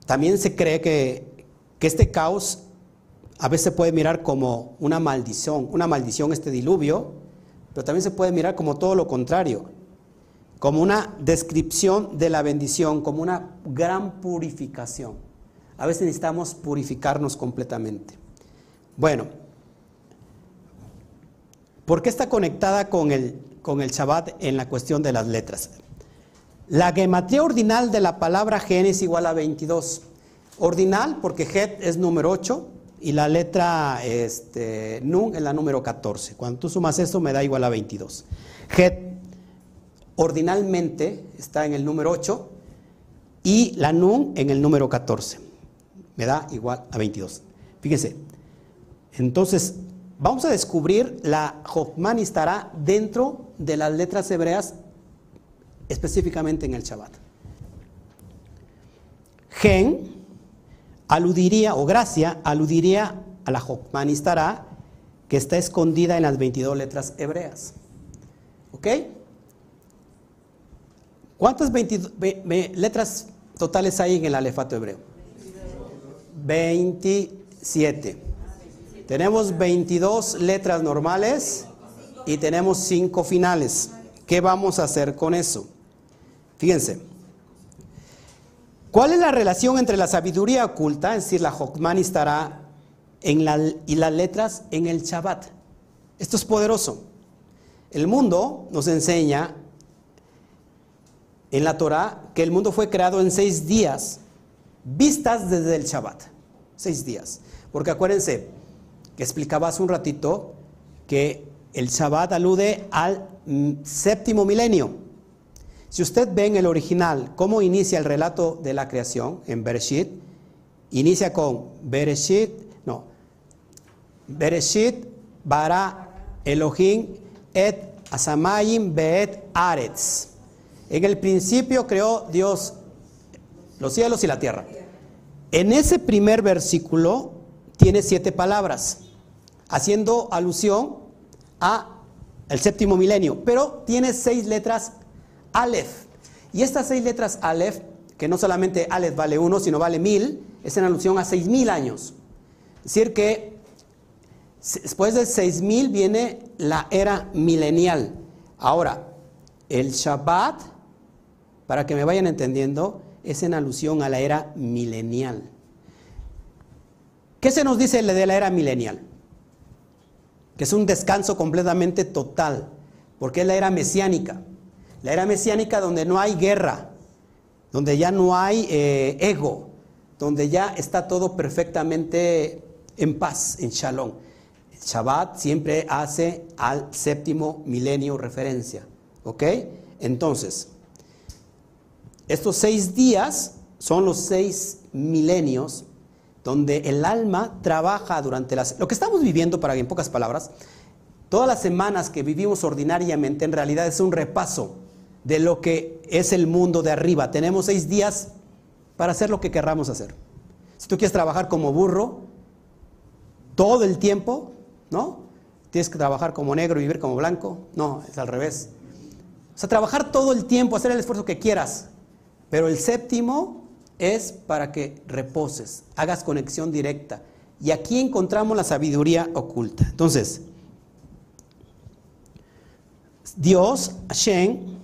También se cree que, que este caos a veces se puede mirar como una maldición, una maldición este diluvio, pero también se puede mirar como todo lo contrario, como una descripción de la bendición, como una gran purificación. A veces necesitamos purificarnos completamente. Bueno, ¿por qué está conectada con el con el Shabbat en la cuestión de las letras. La gematría ordinal de la palabra gen es igual a 22. Ordinal porque het es número 8 y la letra este, nun es la número 14. Cuando tú sumas esto me da igual a 22. Het ordinalmente está en el número 8 y la nun en el número 14. Me da igual a 22. Fíjense. Entonces, Vamos a descubrir la Jochman estará dentro de las letras hebreas, específicamente en el Shabbat. Gen aludiría, o gracia, aludiría a la Jochman estará que está escondida en las 22 letras hebreas. ¿Ok? ¿Cuántas letras totales hay en el alefato hebreo? 27. Tenemos 22 letras normales y tenemos 5 finales. ¿Qué vamos a hacer con eso? Fíjense. ¿Cuál es la relación entre la sabiduría oculta, es decir, la Hokman estará en la, y las letras en el Shabbat? Esto es poderoso. El mundo nos enseña en la Torah que el mundo fue creado en seis días, vistas desde el Shabbat. Seis días. Porque acuérdense, explicaba hace un ratito que el Shabbat alude al mm, séptimo milenio. Si usted ve en el original cómo inicia el relato de la creación en Bereshit, inicia con Bereshit, no, Bereshit bara Elohim et asamayim beet aretz. En el principio creó Dios los cielos y la tierra. En ese primer versículo tiene siete palabras haciendo alusión a el séptimo milenio, pero tiene seis letras Aleph. Y estas seis letras Aleph, que no solamente Aleph vale uno, sino vale mil, es en alusión a seis mil años. Es decir, que después de seis mil viene la era milenial. Ahora, el Shabbat, para que me vayan entendiendo, es en alusión a la era milenial. ¿Qué se nos dice de la era milenial? que es un descanso completamente total, porque es la era mesiánica. La era mesiánica donde no hay guerra, donde ya no hay eh, ego, donde ya está todo perfectamente en paz, en shalom. El Shabbat siempre hace al séptimo milenio referencia. ¿Ok? Entonces, estos seis días son los seis milenios donde el alma trabaja durante las... Lo que estamos viviendo, para en pocas palabras, todas las semanas que vivimos ordinariamente en realidad es un repaso de lo que es el mundo de arriba. Tenemos seis días para hacer lo que querramos hacer. Si tú quieres trabajar como burro todo el tiempo, ¿no? Tienes que trabajar como negro y vivir como blanco. No, es al revés. O sea, trabajar todo el tiempo, hacer el esfuerzo que quieras. Pero el séptimo es para que reposes, hagas conexión directa. Y aquí encontramos la sabiduría oculta. Entonces, Dios, Hashem,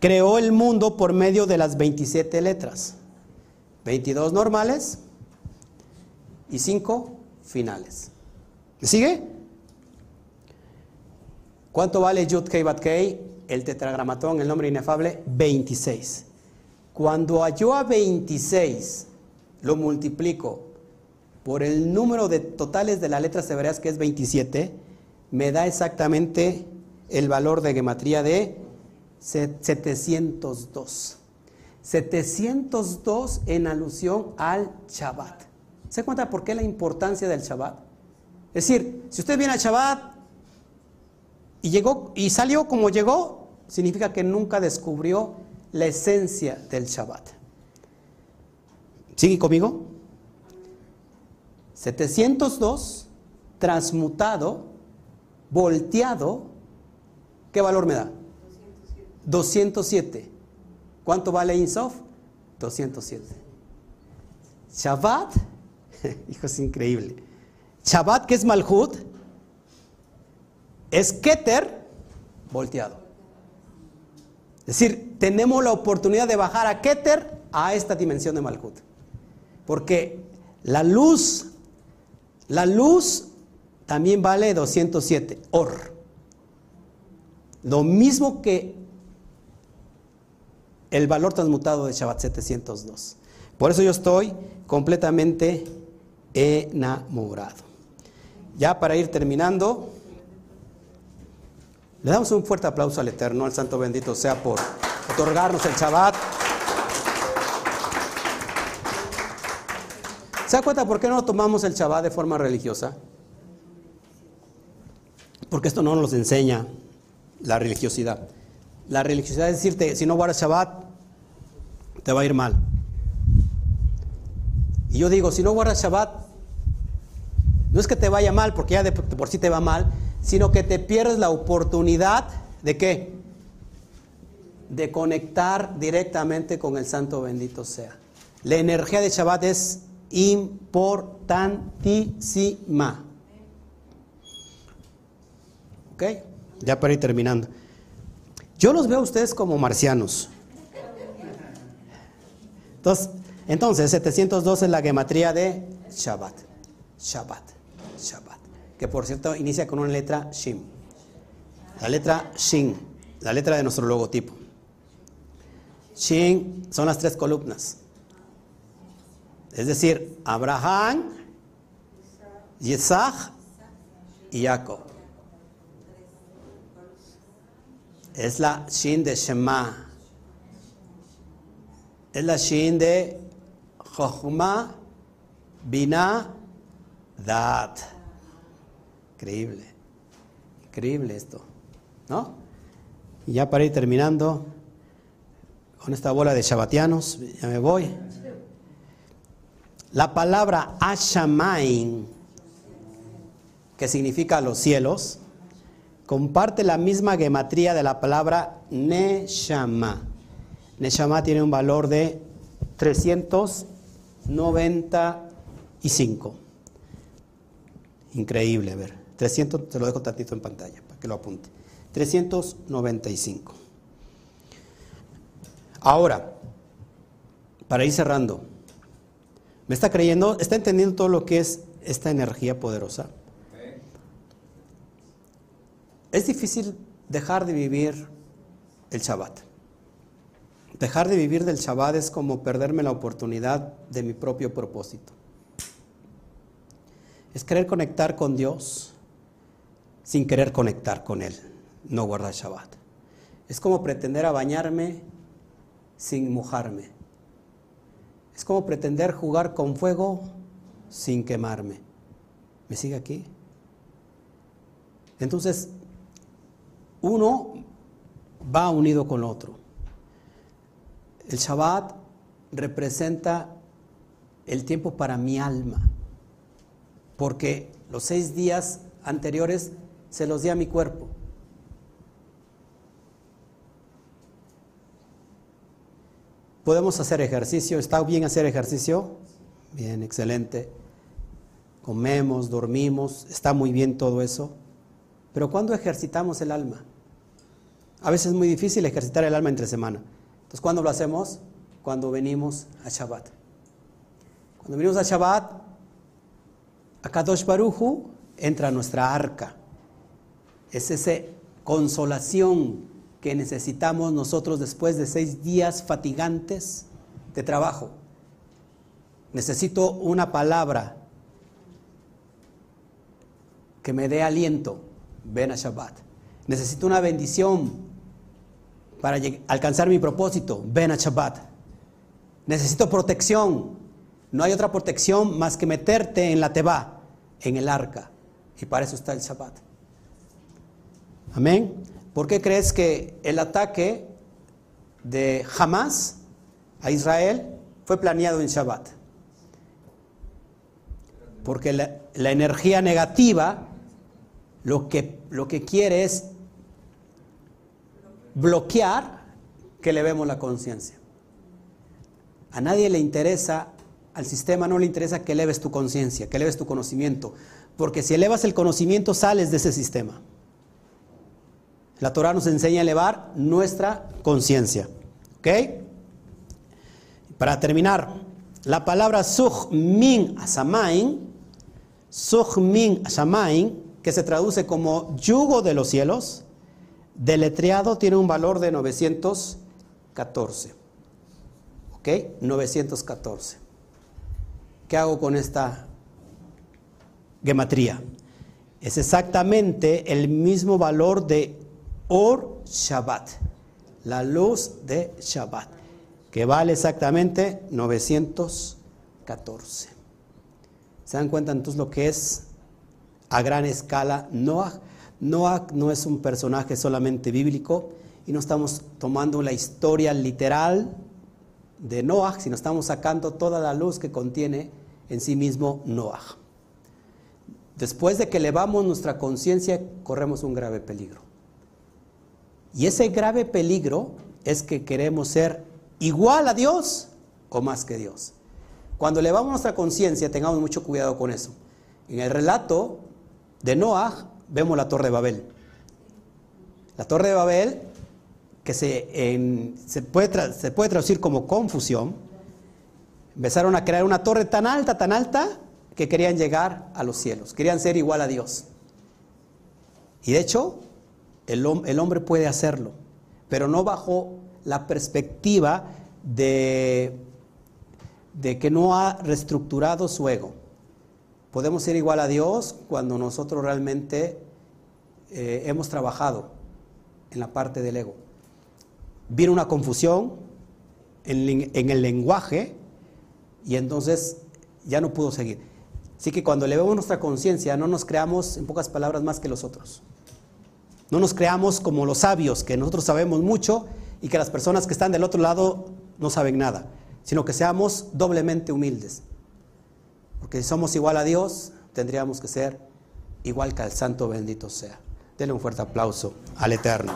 creó el mundo por medio de las 27 letras. 22 normales y 5 finales. ¿Me sigue? ¿Cuánto vale Yud Kei Bat Kei? El tetragramatón, el nombre inefable, 26. Cuando halló a 26, lo multiplico por el número de totales de las letras hebreas, que es 27, me da exactamente el valor de gematría de 702. 702 en alusión al Shabbat. ¿Se cuenta por qué la importancia del Shabbat? Es decir, si usted viene al Shabbat y llegó y salió como llegó, significa que nunca descubrió la esencia del Shabbat. ¿Sigue conmigo? 702 transmutado, volteado, ¿qué valor me da? 207. ¿Cuánto vale Insof? 207. Shabbat, hijo, es increíble. Shabbat, que es Malhut, es Keter volteado. Es decir, tenemos la oportunidad de bajar a Keter a esta dimensión de Malhut. Porque la luz, la luz también vale 207, Or. Lo mismo que el valor transmutado de Shabbat 702. Por eso yo estoy completamente enamorado. Ya para ir terminando, le damos un fuerte aplauso al Eterno, al Santo bendito sea por otorgarnos el Shabbat. ¿Se da cuenta por qué no tomamos el Shabbat de forma religiosa? Porque esto no nos enseña la religiosidad. La religiosidad es decirte, si no guardas Shabbat, te va a ir mal. Y yo digo, si no guardas Shabbat, no es que te vaya mal, porque ya de por sí te va mal, sino que te pierdes la oportunidad de qué? De conectar directamente con el Santo bendito sea. La energía de Shabbat es importantísima. ¿Ok? Ya para ir terminando. Yo los veo a ustedes como marcianos. Entonces, entonces 702 es la gematría de Shabbat. Shabbat. Shabbat. Que por cierto inicia con una letra Shim. La letra Shin, la letra de nuestro logotipo. Shin son las tres columnas. Es decir, Abraham, Isaac y Jacob. Es la Shin de Shema. Es la Shin de Chochma, Bina, Dat. Increíble. Increíble esto. ¿No? Y ya para ir terminando con esta bola de shabatianos, ya me voy. La palabra Ashamain, que significa los cielos, comparte la misma gematría de la palabra Neshama. Neshama tiene un valor de 395. Increíble, a ver. 300, te lo dejo tantito en pantalla para que lo apunte. 395. Ahora, para ir cerrando, ¿me está creyendo? ¿Está entendiendo todo lo que es esta energía poderosa? Es difícil dejar de vivir el Shabbat. Dejar de vivir del Shabbat es como perderme la oportunidad de mi propio propósito. Es querer conectar con Dios sin querer conectar con Él, no guardar Shabbat. Es como pretender a bañarme sin mojarme. Es como pretender jugar con fuego sin quemarme. ¿Me sigue aquí? Entonces, uno va unido con otro. El Shabbat representa el tiempo para mi alma, porque los seis días anteriores se los di a mi cuerpo. Podemos hacer ejercicio, ¿está bien hacer ejercicio? Bien, excelente. Comemos, dormimos, está muy bien todo eso. Pero ¿cuándo ejercitamos el alma? A veces es muy difícil ejercitar el alma entre semana. Entonces, ¿cuándo lo hacemos? Cuando venimos a Shabbat. Cuando venimos a Shabbat, a Kadosh Baruchu entra nuestra arca. Es esa consolación que necesitamos nosotros después de seis días fatigantes de trabajo. Necesito una palabra que me dé aliento. Ven a Shabbat. Necesito una bendición para alcanzar mi propósito. Ven a Shabbat. Necesito protección. No hay otra protección más que meterte en la teba, en el arca. Y para eso está el Shabbat. Amén. ¿Por qué crees que el ataque de Hamas a Israel fue planeado en Shabbat? Porque la, la energía negativa lo que, lo que quiere es bloquear que le vemos la conciencia. A nadie le interesa, al sistema no le interesa que eleves tu conciencia, que eleves tu conocimiento, porque si elevas el conocimiento sales de ese sistema. La Torah nos enseña a elevar nuestra conciencia. ¿Ok? Para terminar, la palabra suh min asamain, suh min asamain, que se traduce como yugo de los cielos, deletreado tiene un valor de 914. ¿Ok? 914. ¿Qué hago con esta gematría? Es exactamente el mismo valor de Or Shabbat, la luz de Shabbat, que vale exactamente 914. ¿Se dan cuenta entonces lo que es a gran escala Noah? Noah no es un personaje solamente bíblico y no estamos tomando la historia literal de Noah, sino estamos sacando toda la luz que contiene en sí mismo Noah. Después de que elevamos nuestra conciencia, corremos un grave peligro. Y ese grave peligro es que queremos ser igual a Dios o más que Dios. Cuando elevamos nuestra conciencia, tengamos mucho cuidado con eso. En el relato de Noah vemos la torre de Babel. La torre de Babel, que se, se, puede, se puede traducir como confusión, empezaron a crear una torre tan alta, tan alta, que querían llegar a los cielos, querían ser igual a Dios. Y de hecho, el, hombre puede hacerlo, pero no bajo la perspectiva de, de que no ha reestructurado su ego. Podemos ser igual a Dios cuando nosotros realmente eh, hemos trabajado en la parte del ego. Viene una confusión en, el lenguaje y entonces ya no pudo seguir. Así que cuando elevemos nuestra conciencia no nos creamos, en pocas palabras, más que los otros. No nos creamos como los sabios, que nosotros sabemos mucho y que las personas que están del otro lado no saben nada, sino que seamos doblemente humildes. Porque si somos igual a Dios, tendríamos que ser igual que al Santo bendito sea. Denle un fuerte aplauso al Eterno.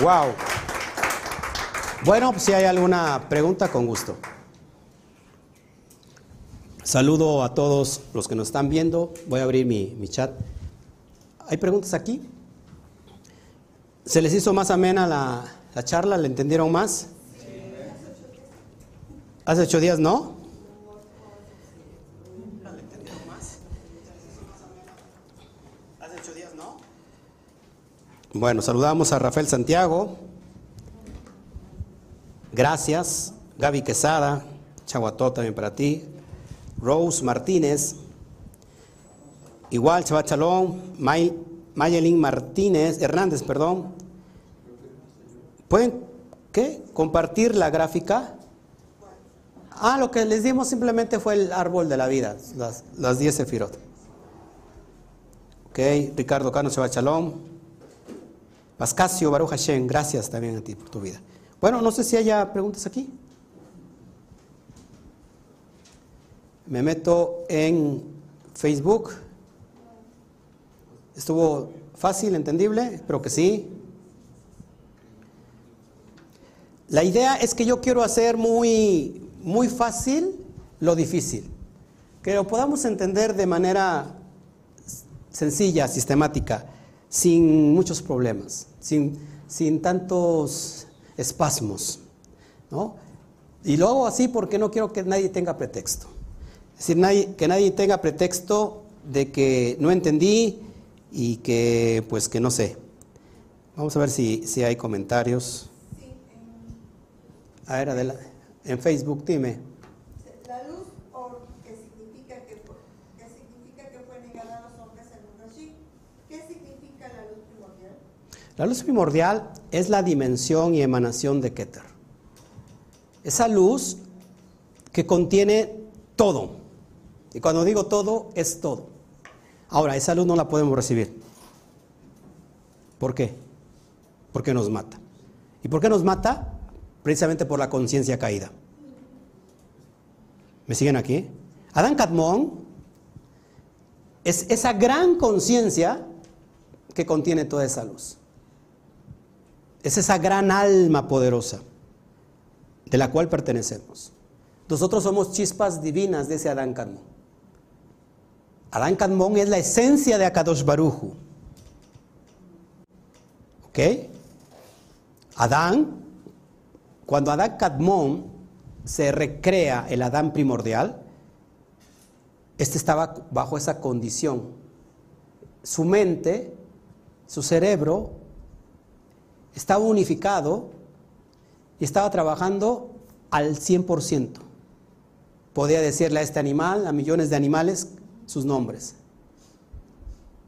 Wow. Bueno, si hay alguna pregunta, con gusto. Saludo a todos los que nos están viendo. Voy a abrir mi, chat. ¿Hay preguntas aquí? ¿Se les hizo más amena la, la charla? ¿Le entendieron más? Hace ocho días, ¿no? Bueno, saludamos a Rafael Santiago. Gracias. Gaby Quesada. Chaguató también para ti. Rose Martínez, igual Chabat Chalón, Mayelin Martínez, Hernández, perdón. ¿Pueden ¿Qué? Compartir la gráfica. Ah, lo que les dimos simplemente fue el árbol de la vida, las, las 10 sefirot. Ok, Ricardo Cano Shabbat Shalom. Pascasio Baruch Hashem, gracias también a ti por tu vida. Bueno, no sé si haya preguntas aquí. Me meto en Facebook. ¿Estuvo fácil, entendible? Espero que sí. La idea es que yo quiero hacer muy, muy fácil lo difícil. Que lo podamos entender de manera sencilla, sistemática, sin muchos problemas, sin, sin tantos espasmos. ¿no? Y lo hago así porque no quiero que nadie tenga pretexto. Es decir, que nadie tenga pretexto de que no entendí y que, pues, que no sé. Vamos a ver si, si hay comentarios. A ver, Adela, en Facebook, dime. La luz que, significa que, fue, que significa que fue negada a los hombres en un Rashi. ¿Qué significa la luz primordial? La luz primordial es la dimensión y emanación de Keter. Esa luz que contiene todo. Y cuando digo todo, es todo. Ahora, esa luz no la podemos recibir. ¿Por qué? Porque nos mata. ¿Y por qué nos mata? Precisamente por la conciencia caída. ¿Me siguen aquí? Adán Kadmon es esa gran conciencia que contiene toda esa luz. Es esa gran alma poderosa de la cual pertenecemos. Nosotros somos chispas divinas de ese Adán Kadmon. Adán Kadmon es la esencia de Akadosh Baruju. ¿Ok? Adán, cuando Adán Kadmon se recrea el Adán primordial, este estaba bajo esa condición. Su mente, su cerebro, estaba unificado y estaba trabajando al 100%. Podía decirle a este animal, a millones de animales, sus nombres.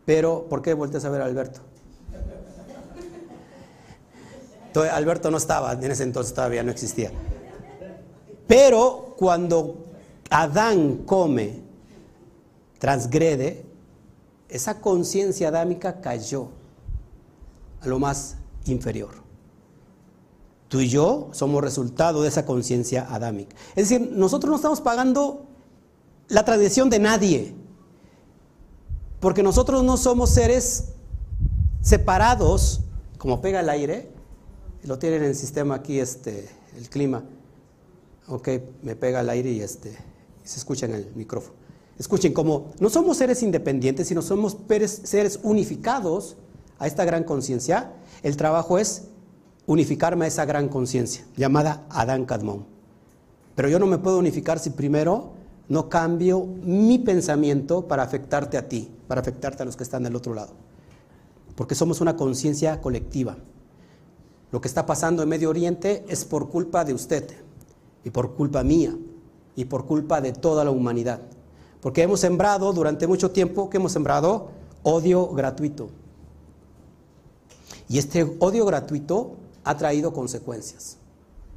Pero, ¿por qué volteas a ver a Alberto? Entonces, Alberto no estaba, en ese entonces todavía no existía. Pero cuando Adán come, transgrede, esa conciencia adámica cayó a lo más inferior. Tú y yo somos resultado de esa conciencia adámica. Es decir, nosotros no estamos pagando la tradición de nadie. Porque nosotros no somos seres separados, como pega el aire, lo tienen en el sistema aquí, este, el clima. Ok, me pega el aire y este, se escucha en el micrófono. Escuchen, como no somos seres independientes, sino somos seres unificados a esta gran conciencia, el trabajo es unificarme a esa gran conciencia, llamada Adán Kadmon. Pero yo no me puedo unificar si primero no cambio mi pensamiento para afectarte a ti, para afectarte a los que están del otro lado. Porque somos una conciencia colectiva. Lo que está pasando en Medio Oriente es por culpa de usted y por culpa mía y por culpa de toda la humanidad. Porque hemos sembrado durante mucho tiempo, que hemos sembrado? Odio gratuito. Y este odio gratuito ha traído consecuencias.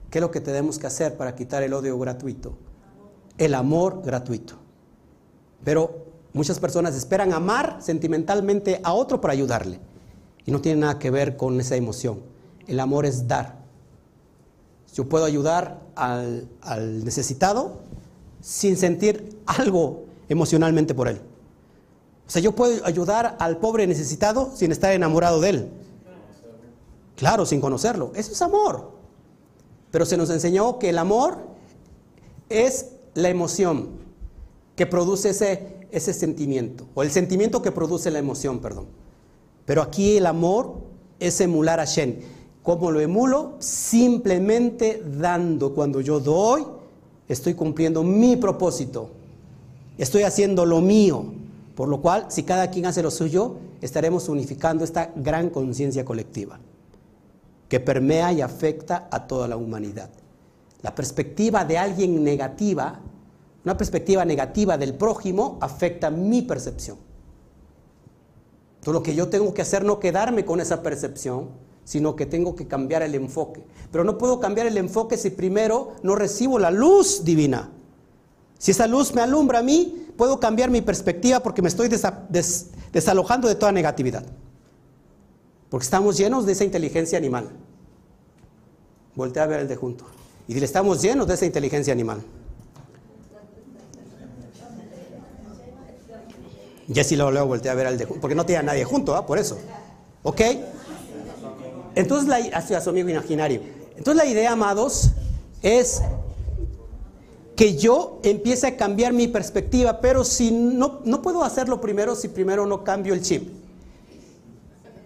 ¿Qué es lo que tenemos que hacer para quitar el odio gratuito? el amor gratuito. Pero muchas personas esperan amar sentimentalmente a otro para ayudarle. Y no tiene nada que ver con esa emoción. El amor es dar. Yo puedo ayudar al, necesitado sin sentir algo emocionalmente por él. O sea, yo puedo ayudar al pobre necesitado sin estar enamorado de él. Claro, sin conocerlo. Eso es amor. Pero se nos enseñó que el amor es la emoción que produce ese, ese sentimiento, o el sentimiento que produce la emoción, perdón. Pero aquí el amor es emular a Shen. ¿Cómo lo emulo? Simplemente dando. Cuando yo doy, estoy cumpliendo mi propósito. Estoy haciendo lo mío. Por lo cual, si cada quien hace lo suyo, estaremos unificando esta gran conciencia colectiva que permea y afecta a toda la humanidad. La perspectiva de alguien negativa, una perspectiva negativa del prójimo, afecta mi percepción. Entonces lo que yo tengo que hacer no quedarme con esa percepción, sino que tengo que cambiar el enfoque. Pero no puedo cambiar el enfoque si primero no recibo la luz divina. Si esa luz me alumbra a mí, puedo cambiar mi perspectiva porque me estoy desalojando de toda negatividad. Porque estamos llenos de esa inteligencia animal. Voltea a ver el de junto. Y dile, estamos llenos de esa inteligencia animal. Jesse lo luego voltea a ver al de junto, porque no tiene nadie junto, ¿ah? por eso. ¿Ok? Entonces, la, hacia su amigo imaginario. Entonces, la idea, amados, es que yo empiece a cambiar mi perspectiva, pero si no, no puedo hacerlo primero si primero no cambio el chip.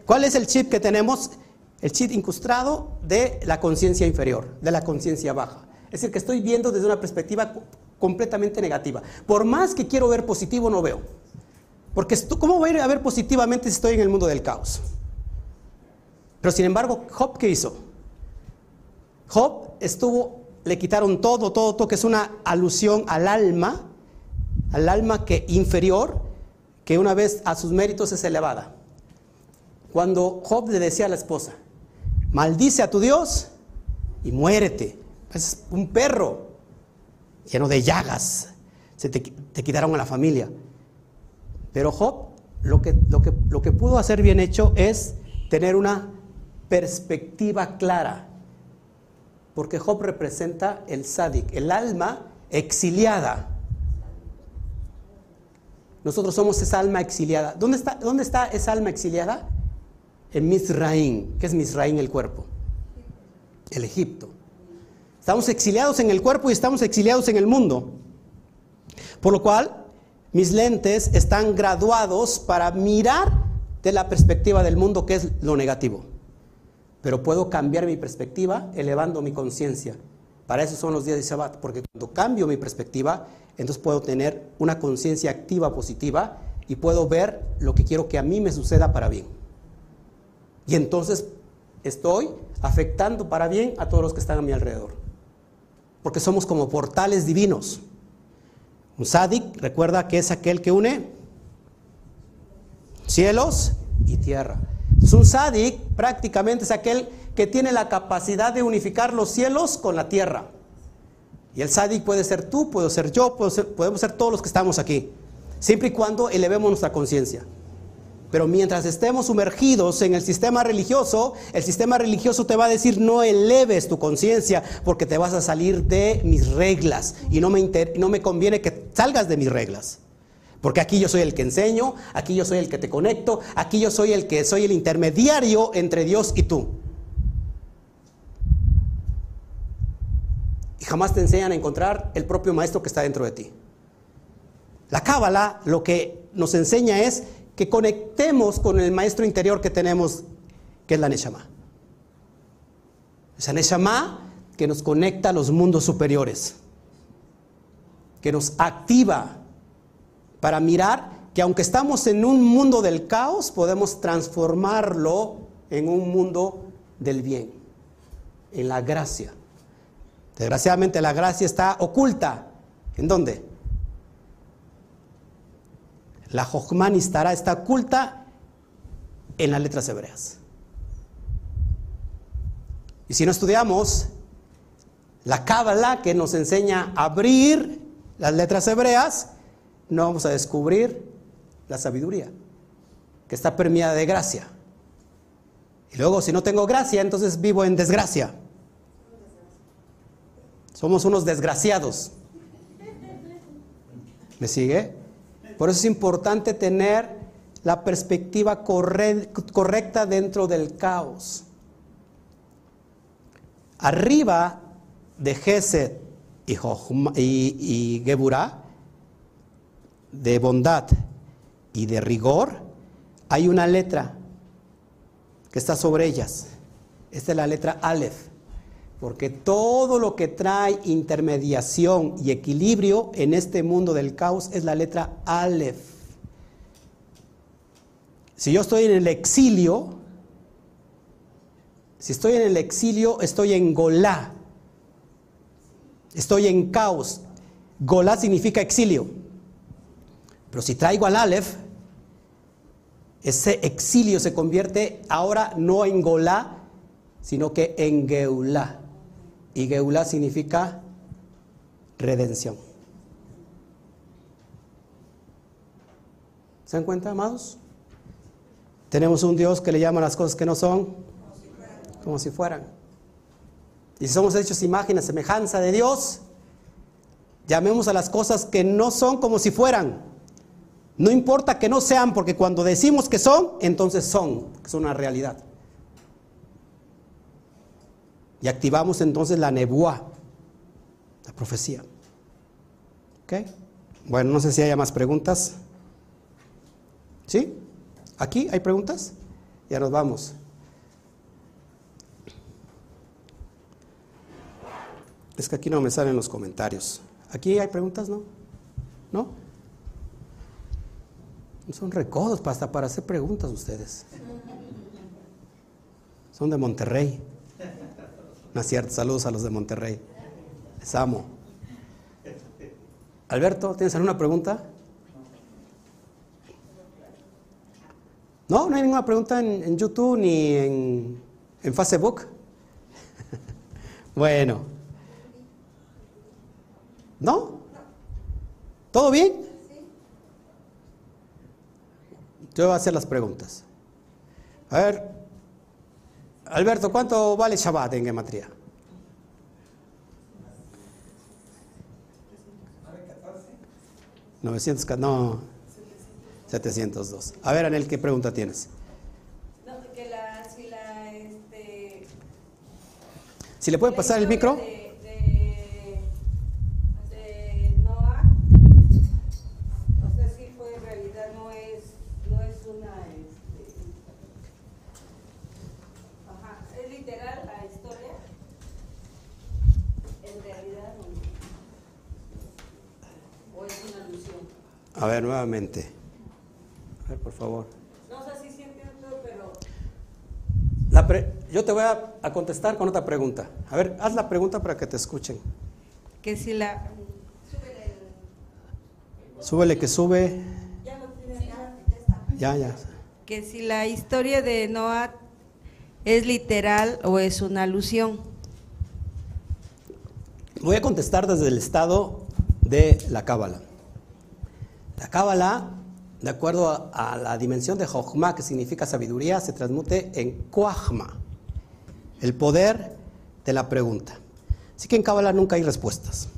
¿Cuál es el chip que tenemos? El chip incrustado de la conciencia inferior, de la conciencia baja. Es decir, que estoy viendo desde una perspectiva completamente negativa. Por más que quiero ver positivo, no veo. Porque ¿cómo voy a ver positivamente si estoy en el mundo del caos? Pero sin embargo, Job, ¿qué hizo? Job estuvo, le quitaron todo, todo, todo, que es una alusión al alma, al alma que inferior, que una vez a sus méritos es elevada. Cuando Job le decía a la esposa, maldice a tu Dios y muérete. Es un perro lleno de llagas. Se te, quitaron a la familia. Pero Job lo que, lo, que, lo que pudo hacer bien hecho es tener una perspectiva clara. Porque Job representa el sádic, el alma exiliada. Nosotros somos esa alma exiliada. ¿Dónde está, dónde está esa alma exiliada? En Misraín. ¿Qué es Misraín el cuerpo? El Egipto. Estamos exiliados en el cuerpo y estamos exiliados en el mundo. Por lo cual, mis lentes están graduados para mirar de la perspectiva del mundo, que es lo negativo. Pero puedo cambiar mi perspectiva elevando mi conciencia. Para eso son los días de Shabbat, porque cuando cambio mi perspectiva, entonces puedo tener una conciencia activa positiva y puedo ver lo que quiero que a mí me suceda para bien. Y entonces estoy afectando para bien a todos los que están a mi alrededor. Porque somos como portales divinos. Un sádic, recuerda que es aquel que une cielos y tierra. Un sádic prácticamente es aquel que tiene la capacidad de unificar los cielos con la tierra. Y el sádic puede ser tú, puedo ser yo, podemos ser todos los que estamos aquí, siempre y cuando elevemos nuestra conciencia. Pero mientras estemos sumergidos en el sistema religioso, el sistema religioso te va a decir no eleves tu conciencia porque te vas a salir de mis reglas y no me, no me conviene que salgas de mis reglas. Porque aquí yo soy el que enseño, aquí yo soy el que te conecto, aquí yo soy el que soy el intermediario entre Dios y tú. Y jamás te enseñan a encontrar el propio maestro que está dentro de ti. La cábala lo que nos enseña es que conectemos con el maestro interior que tenemos, que es la Neshama. Esa Neshama que nos conecta a los mundos superiores, que nos activa para mirar que aunque estamos en un mundo del caos, podemos transformarlo en un mundo del bien, en la gracia. Desgraciadamente la gracia está oculta. ¿En dónde? La Jochman estará está oculta en las letras hebreas. Y si no estudiamos la Kabbalah que nos enseña a abrir las letras hebreas, no vamos a descubrir la sabiduría, que está permeada de gracia. Y luego, si no tengo gracia, entonces vivo en desgracia. Somos unos desgraciados. ¿Me sigue? Por eso es importante tener la perspectiva correcta dentro del caos. Arriba de Gesed y, y, Geburah, de bondad y de rigor, hay una letra que está sobre ellas. Esta es la letra Aleph. Porque todo lo que trae intermediación y equilibrio en este mundo del caos es la letra Aleph. Si yo estoy en el exilio, si estoy en el exilio, estoy en Golá. Estoy en caos. Golá significa exilio. Pero si traigo al Aleph, ese exilio se convierte ahora no en Golá, sino que en Geulá. Y Geulá significa redención. ¿Se dan cuenta, amados? Tenemos un Dios que le llama las cosas que no son como si fueran. Y si somos hechos imagen semejanza de Dios, llamemos a las cosas que no son como si fueran. No importa que no sean, porque cuando decimos que son, entonces son, son una realidad. Y activamos entonces la nebuá, la profecía. ¿Ok? Bueno, no sé si haya más preguntas. ¿Sí? ¿Aquí hay preguntas? Ya nos vamos. Es que aquí no me salen los comentarios. ¿Aquí hay preguntas, no? ¿No? Son recodos para hacer preguntas ustedes. Son de Monterrey. No es saludos a los de Monterrey. Les amo. Alberto, ¿tienes alguna pregunta? No, no hay ninguna pregunta en, YouTube ni en, en Facebook. bueno. ¿No? ¿Todo bien? Yo voy a hacer las preguntas. A ver, Alberto, ¿cuánto vale Shabbat en gematría? ¿900? No, 702. A ver, Anel, ¿qué pregunta tienes? No, que la, si la, este... Si le puede pasar el micro. De, de, de Noah, o sea, si fue en realidad, no es, no es una, este... Ajá, es literal la historia. En realidad, no. O es una alusión. A ver, nuevamente. A ver, por favor. No sé si entiendo, pero... La pre- yo te voy a, a contestar con otra pregunta. A ver, haz la pregunta para que te escuchen. Que si la... Súbele que sube. Ya lo tienes, ya. Ya, ya. que si la historia de Noah es literal o es una alusión. Voy a contestar desde el estado de la Cábala. La Cábala, de acuerdo a, a la dimensión de Jochma, que significa sabiduría, se transmute en Kuachma, el poder de la pregunta. Así que en Cábala nunca hay respuestas.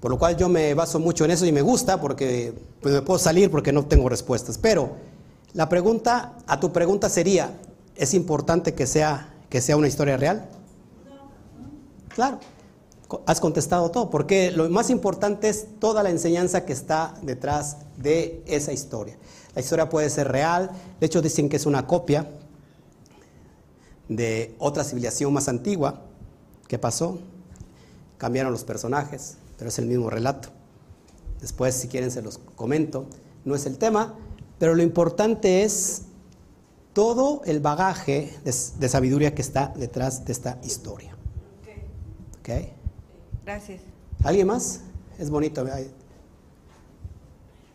Por lo cual yo me baso mucho en eso y me gusta porque pues, me puedo salir porque no tengo respuestas. Pero la pregunta, a tu pregunta sería, ¿es importante que sea, que sea una historia real? Claro, has contestado todo, porque lo más importante es toda la enseñanza que está detrás de esa historia. La historia puede ser real, de hecho dicen que es una copia de otra civilización más antigua que pasó, cambiaron los personajes, pero es el mismo relato. Después, si quieren, se los comento, no es el tema, pero lo importante es todo el bagaje de, de sabiduría que está detrás de esta historia. ¿Ok? Gracias. ¿Alguien más? Es bonito. ¿hay-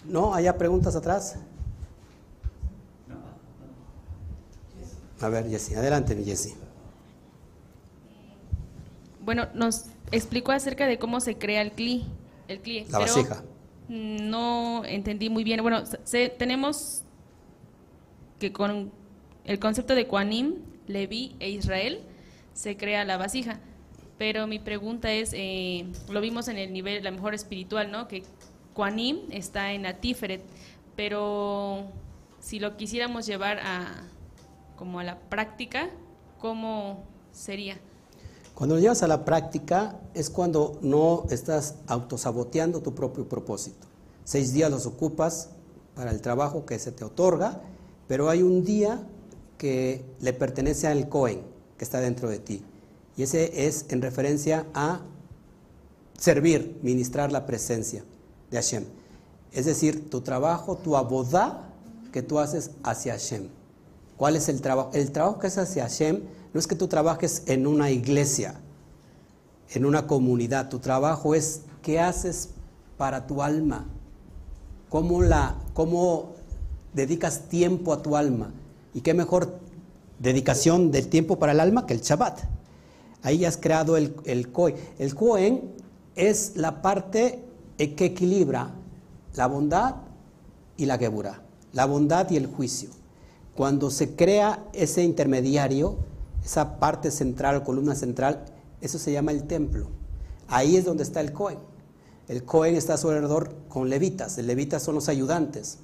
¿No? ¿Haya preguntas atrás? A ver, Jessy, adelante, mi Jessy. Bueno, nos explicó acerca de cómo se crea el CLI. El CLI La pero vasija. No entendí muy bien. Bueno, se- tenemos que con el concepto de Quanim, Leví e Israel se crea la vasija. Pero mi pregunta es, eh, lo vimos en el nivel, la mejor espiritual, ¿no? Que Quanim está en Atiferet, pero si lo quisiéramos llevar a como a la práctica, ¿cómo sería? Cuando lo llevas a la práctica es cuando no estás autosaboteando tu propio propósito. Seis días los ocupas para el trabajo que se te otorga, pero hay un día que le pertenece al Cohen, que está dentro de ti. Y ese es en referencia a servir, ministrar la presencia de Hashem. Es decir, tu trabajo, tu abodá que tú haces hacia Hashem. ¿Cuál es el trabajo? El trabajo que haces hacia Hashem no es que tú trabajes en una iglesia, en una comunidad. Tu trabajo es qué haces para tu alma. ¿Cómo, la, cómo dedicas tiempo a tu alma? Y qué mejor dedicación del tiempo para el alma que el Shabbat. Ahí has creado el, el. El Kohen es la parte que equilibra la bondad y la Geburah, la bondad y el juicio. Cuando se crea ese intermediario, esa parte central, columna central, eso se llama el templo. Ahí es donde está el Cohen. El Cohen está a su alrededor con levitas. El levitas son los ayudantes.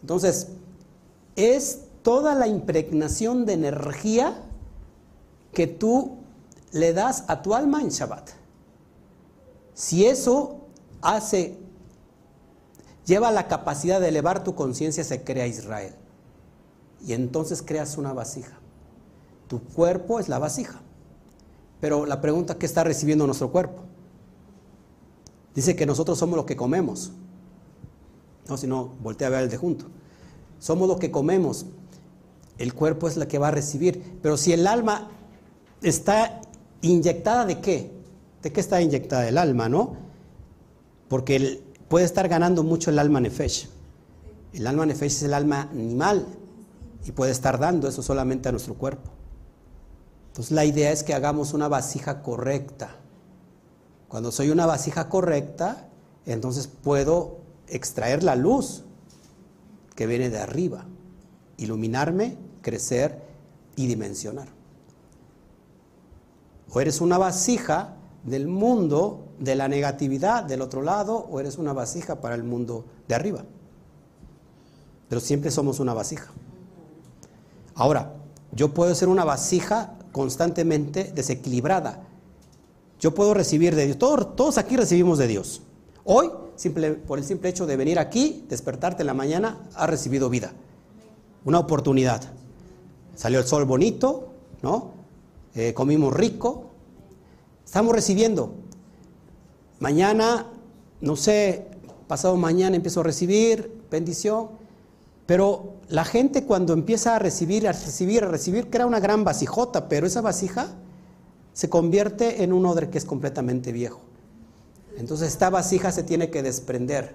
Entonces, es toda la impregnación de energía que tú le das a tu alma en Shabbat. Si eso hace, lleva la capacidad de elevar tu conciencia, se crea Israel. Y entonces creas una vasija. Tu cuerpo es la vasija. Pero la pregunta, ¿qué está recibiendo nuestro cuerpo? Dice que nosotros somos lo que comemos. No, si no, voltea a ver el de junto. Somos lo que comemos. El cuerpo es la que va a recibir. Pero si el alma está inyectada de qué? ¿De qué está inyectada el alma, no? Porque puede estar ganando mucho el alma nefesh. El alma nefesh es el alma animal y puede estar dando eso solamente a nuestro cuerpo. Entonces la idea es que hagamos una vasija correcta. Cuando soy una vasija correcta, entonces puedo extraer la luz que viene de arriba, iluminarme, crecer y dimensionar. O eres una vasija del mundo de la negatividad del otro lado, o eres una vasija para el mundo de arriba. Pero siempre somos una vasija. Ahora, yo puedo ser una vasija constantemente desequilibrada. Yo puedo recibir de Dios. Todos, todos aquí recibimos de Dios. Hoy, por el simple hecho de venir aquí, despertarte en la mañana, has recibido vida. Una oportunidad. Salió el sol bonito, ¿no? Eh, comimos rico. Estamos recibiendo. Mañana, no sé, pasado mañana empiezo a recibir bendición. Pero la gente cuando empieza a recibir, a recibir, a recibir, crea una gran vasijota, pero esa vasija se convierte en un odre que es completamente viejo. Entonces esta vasija se tiene que desprender.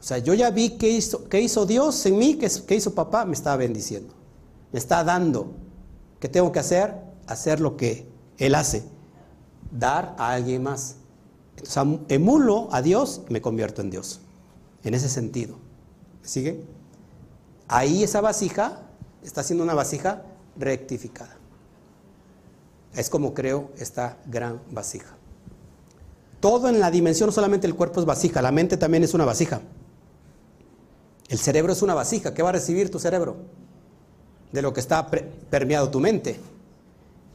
O sea, yo ya vi qué hizo, hizo Dios en mí, qué, qué hizo papá, me estaba bendiciendo. Me está dando. ¿Qué tengo que hacer? Hacer lo que Él hace. Dar a alguien más. Entonces emulo a Dios y me convierto en Dios. En ese sentido. ¿Me siguen? Ahí esa vasija está siendo una vasija rectificada. Es como creo esta gran vasija. Todo en la dimensión, no solamente el cuerpo es vasija, la mente también es una vasija. El cerebro es una vasija. ¿Qué va a recibir tu cerebro? De lo que está permeado tu mente.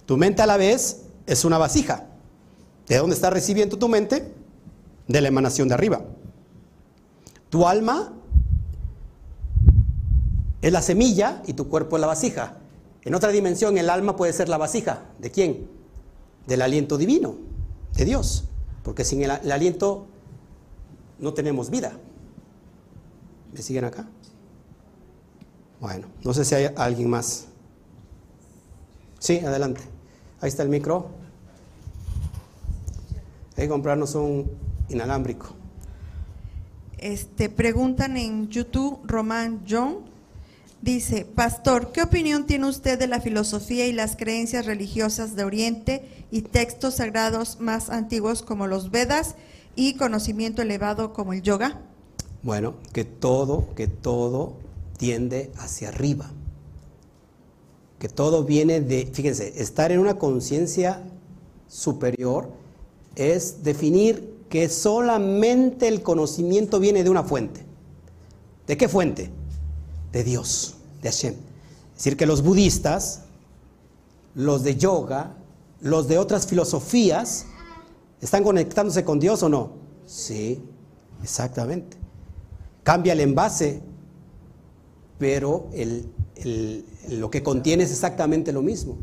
Tu mente a la vez es una vasija. ¿De dónde está recibiendo tu mente? De la emanación de arriba. Tu alma es la semilla y tu cuerpo es la vasija. En otra dimensión, el alma puede ser la vasija. ¿De quién? Del aliento divino, de Dios. Porque sin el, aliento no tenemos vida. ¿Me siguen acá? Bueno, no sé si hay alguien más. Sí, adelante. Ahí está el micro. Hay que comprarnos un inalámbrico. Este, preguntan en YouTube, Román John, Dice, Pastor, ¿qué opinión tiene usted de la filosofía y las creencias religiosas de Oriente y textos sagrados más antiguos como los Vedas y conocimiento elevado como el yoga? Bueno, que todo, que todo tiende hacia arriba. Que todo viene de, fíjense, estar en una conciencia superior es definir que solamente el conocimiento viene de una fuente. ¿De qué fuente? de Dios, de Hashem. Es decir, que los budistas, los de yoga, los de otras filosofías, ¿están conectándose con Dios o no? Sí, exactamente. Cambia el envase, pero lo que contiene es exactamente lo mismo.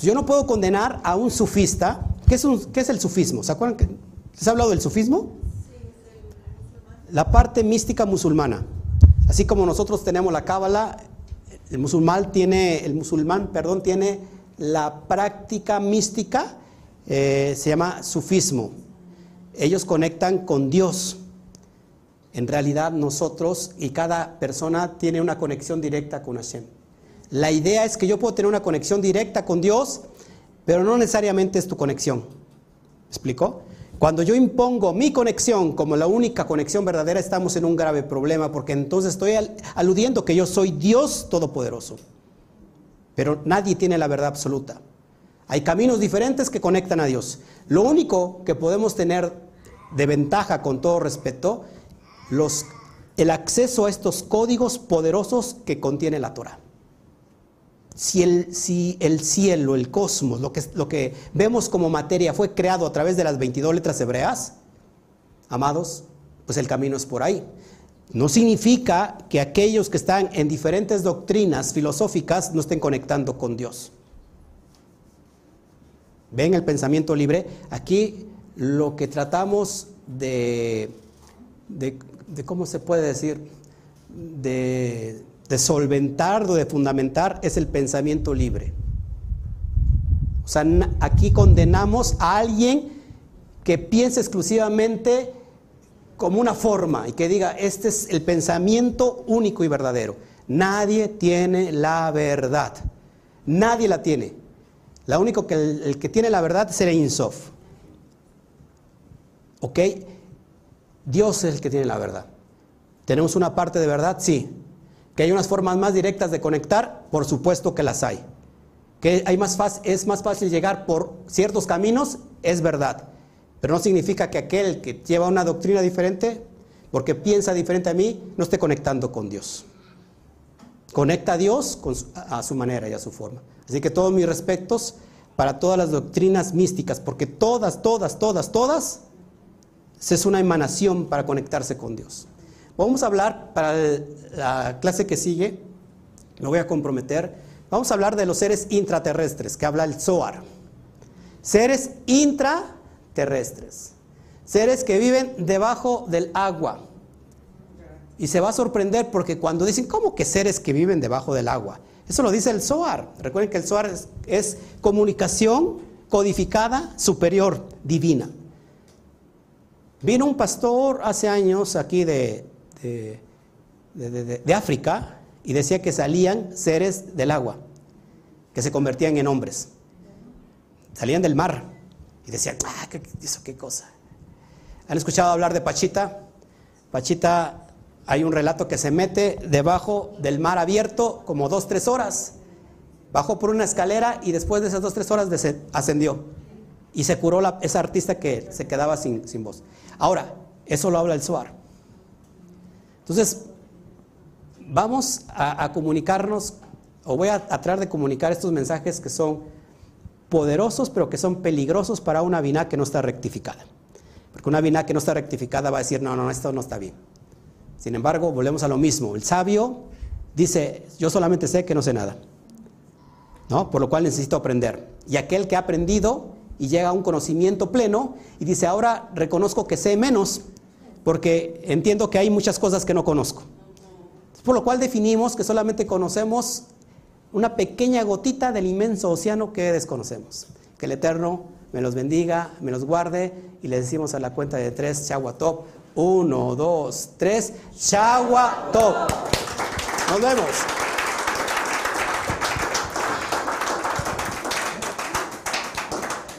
Yo no puedo condenar a un sufista. ¿Qué es, qué es el sufismo? ¿Se acuerdan que se ha hablado del sufismo? La parte mística musulmana. Así como nosotros tenemos la cábala, el musulmán tiene, el musulmán, perdón, tiene la práctica mística, eh, se llama sufismo. Ellos conectan con Dios. En realidad nosotros y cada persona tiene una conexión directa con Hashem. La idea es que yo puedo tener una conexión directa con Dios, pero no necesariamente es tu conexión. ¿Me explicó? Cuando yo impongo mi conexión como la única conexión verdadera, estamos en un grave problema, porque entonces estoy aludiendo que yo soy Dios Todopoderoso. Pero nadie tiene la verdad absoluta. Hay caminos diferentes que conectan a Dios. Lo único que podemos tener de ventaja, con todo respeto, el acceso a estos códigos poderosos que contiene la Torah. Si el, cielo, el cosmos, lo que, vemos como materia fue creado a través de las 22 letras hebreas, amados, pues el camino es por ahí. No significa que aquellos que están en diferentes doctrinas filosóficas no estén conectando con Dios. ¿Ven el pensamiento libre? Aquí lo que tratamos de, ¿cómo se puede decir? De, de solventar o de fundamentar es el pensamiento libre. O sea, aquí condenamos a alguien que piense exclusivamente como una forma y que diga, este es el pensamiento único y verdadero. Nadie tiene la verdad. Nadie la tiene. La único que el, que tiene la verdad es el Insof. ¿Ok? Dios es el que tiene la verdad. ¿Tenemos una parte de verdad? Sí. ¿Que hay unas formas más directas de conectar? Por supuesto que las hay. ¿Que hay más es más fácil llegar por ciertos caminos? Es verdad. Pero no significa que aquel que lleva una doctrina diferente, porque piensa diferente a mí, no esté conectando con Dios. Conecta a Dios a su manera y a su forma. Así que todos mis respetos para todas las doctrinas místicas, porque todas, todas, todas, todas es una emanación para conectarse con Dios. Vamos a hablar para la clase que sigue, me voy a comprometer, vamos a hablar de los seres intraterrestres, que habla el Zohar. Seres intraterrestres, seres que viven debajo del agua. Y se va a sorprender porque cuando dicen, ¿cómo que seres que viven debajo del agua? Eso lo dice el Zohar. Recuerden que el Zohar es comunicación codificada superior, divina. Vino un pastor hace años aquí de, de, África y decía que salían seres del agua, que se convertían en hombres. Salían del mar y decían, ah, ¿qué, eso qué cosa. ¿Han escuchado hablar de Pachita? Pachita, hay un relato que se mete debajo del mar abierto como dos, tres horas. Bajó por una escalera y después de esas dos, tres horas ascendió. Y se curó esa artista que se quedaba sin, sin voz. Ahora, eso lo habla el Suar. Entonces, vamos a, comunicarnos, o voy a, tratar de comunicar estos mensajes que son poderosos, pero que son peligrosos para una vina que no está rectificada. Porque una vina que no está rectificada va a decir, no, no, esto no está bien. Sin embargo, volvemos a lo mismo. El sabio dice, yo solamente sé que no sé nada. ¿No? Por lo cual necesito aprender. Y aquel que ha aprendido y llega a un conocimiento pleno y dice, ahora reconozco que sé menos porque entiendo que hay muchas cosas que no conozco. Por lo cual definimos que solamente conocemos una pequeña gotita del inmenso océano que desconocemos. Que el Eterno me los bendiga, me los guarde y le decimos a la cuenta de tres, Chagua Top. Uno, dos, tres, Chagua Top. Nos vemos.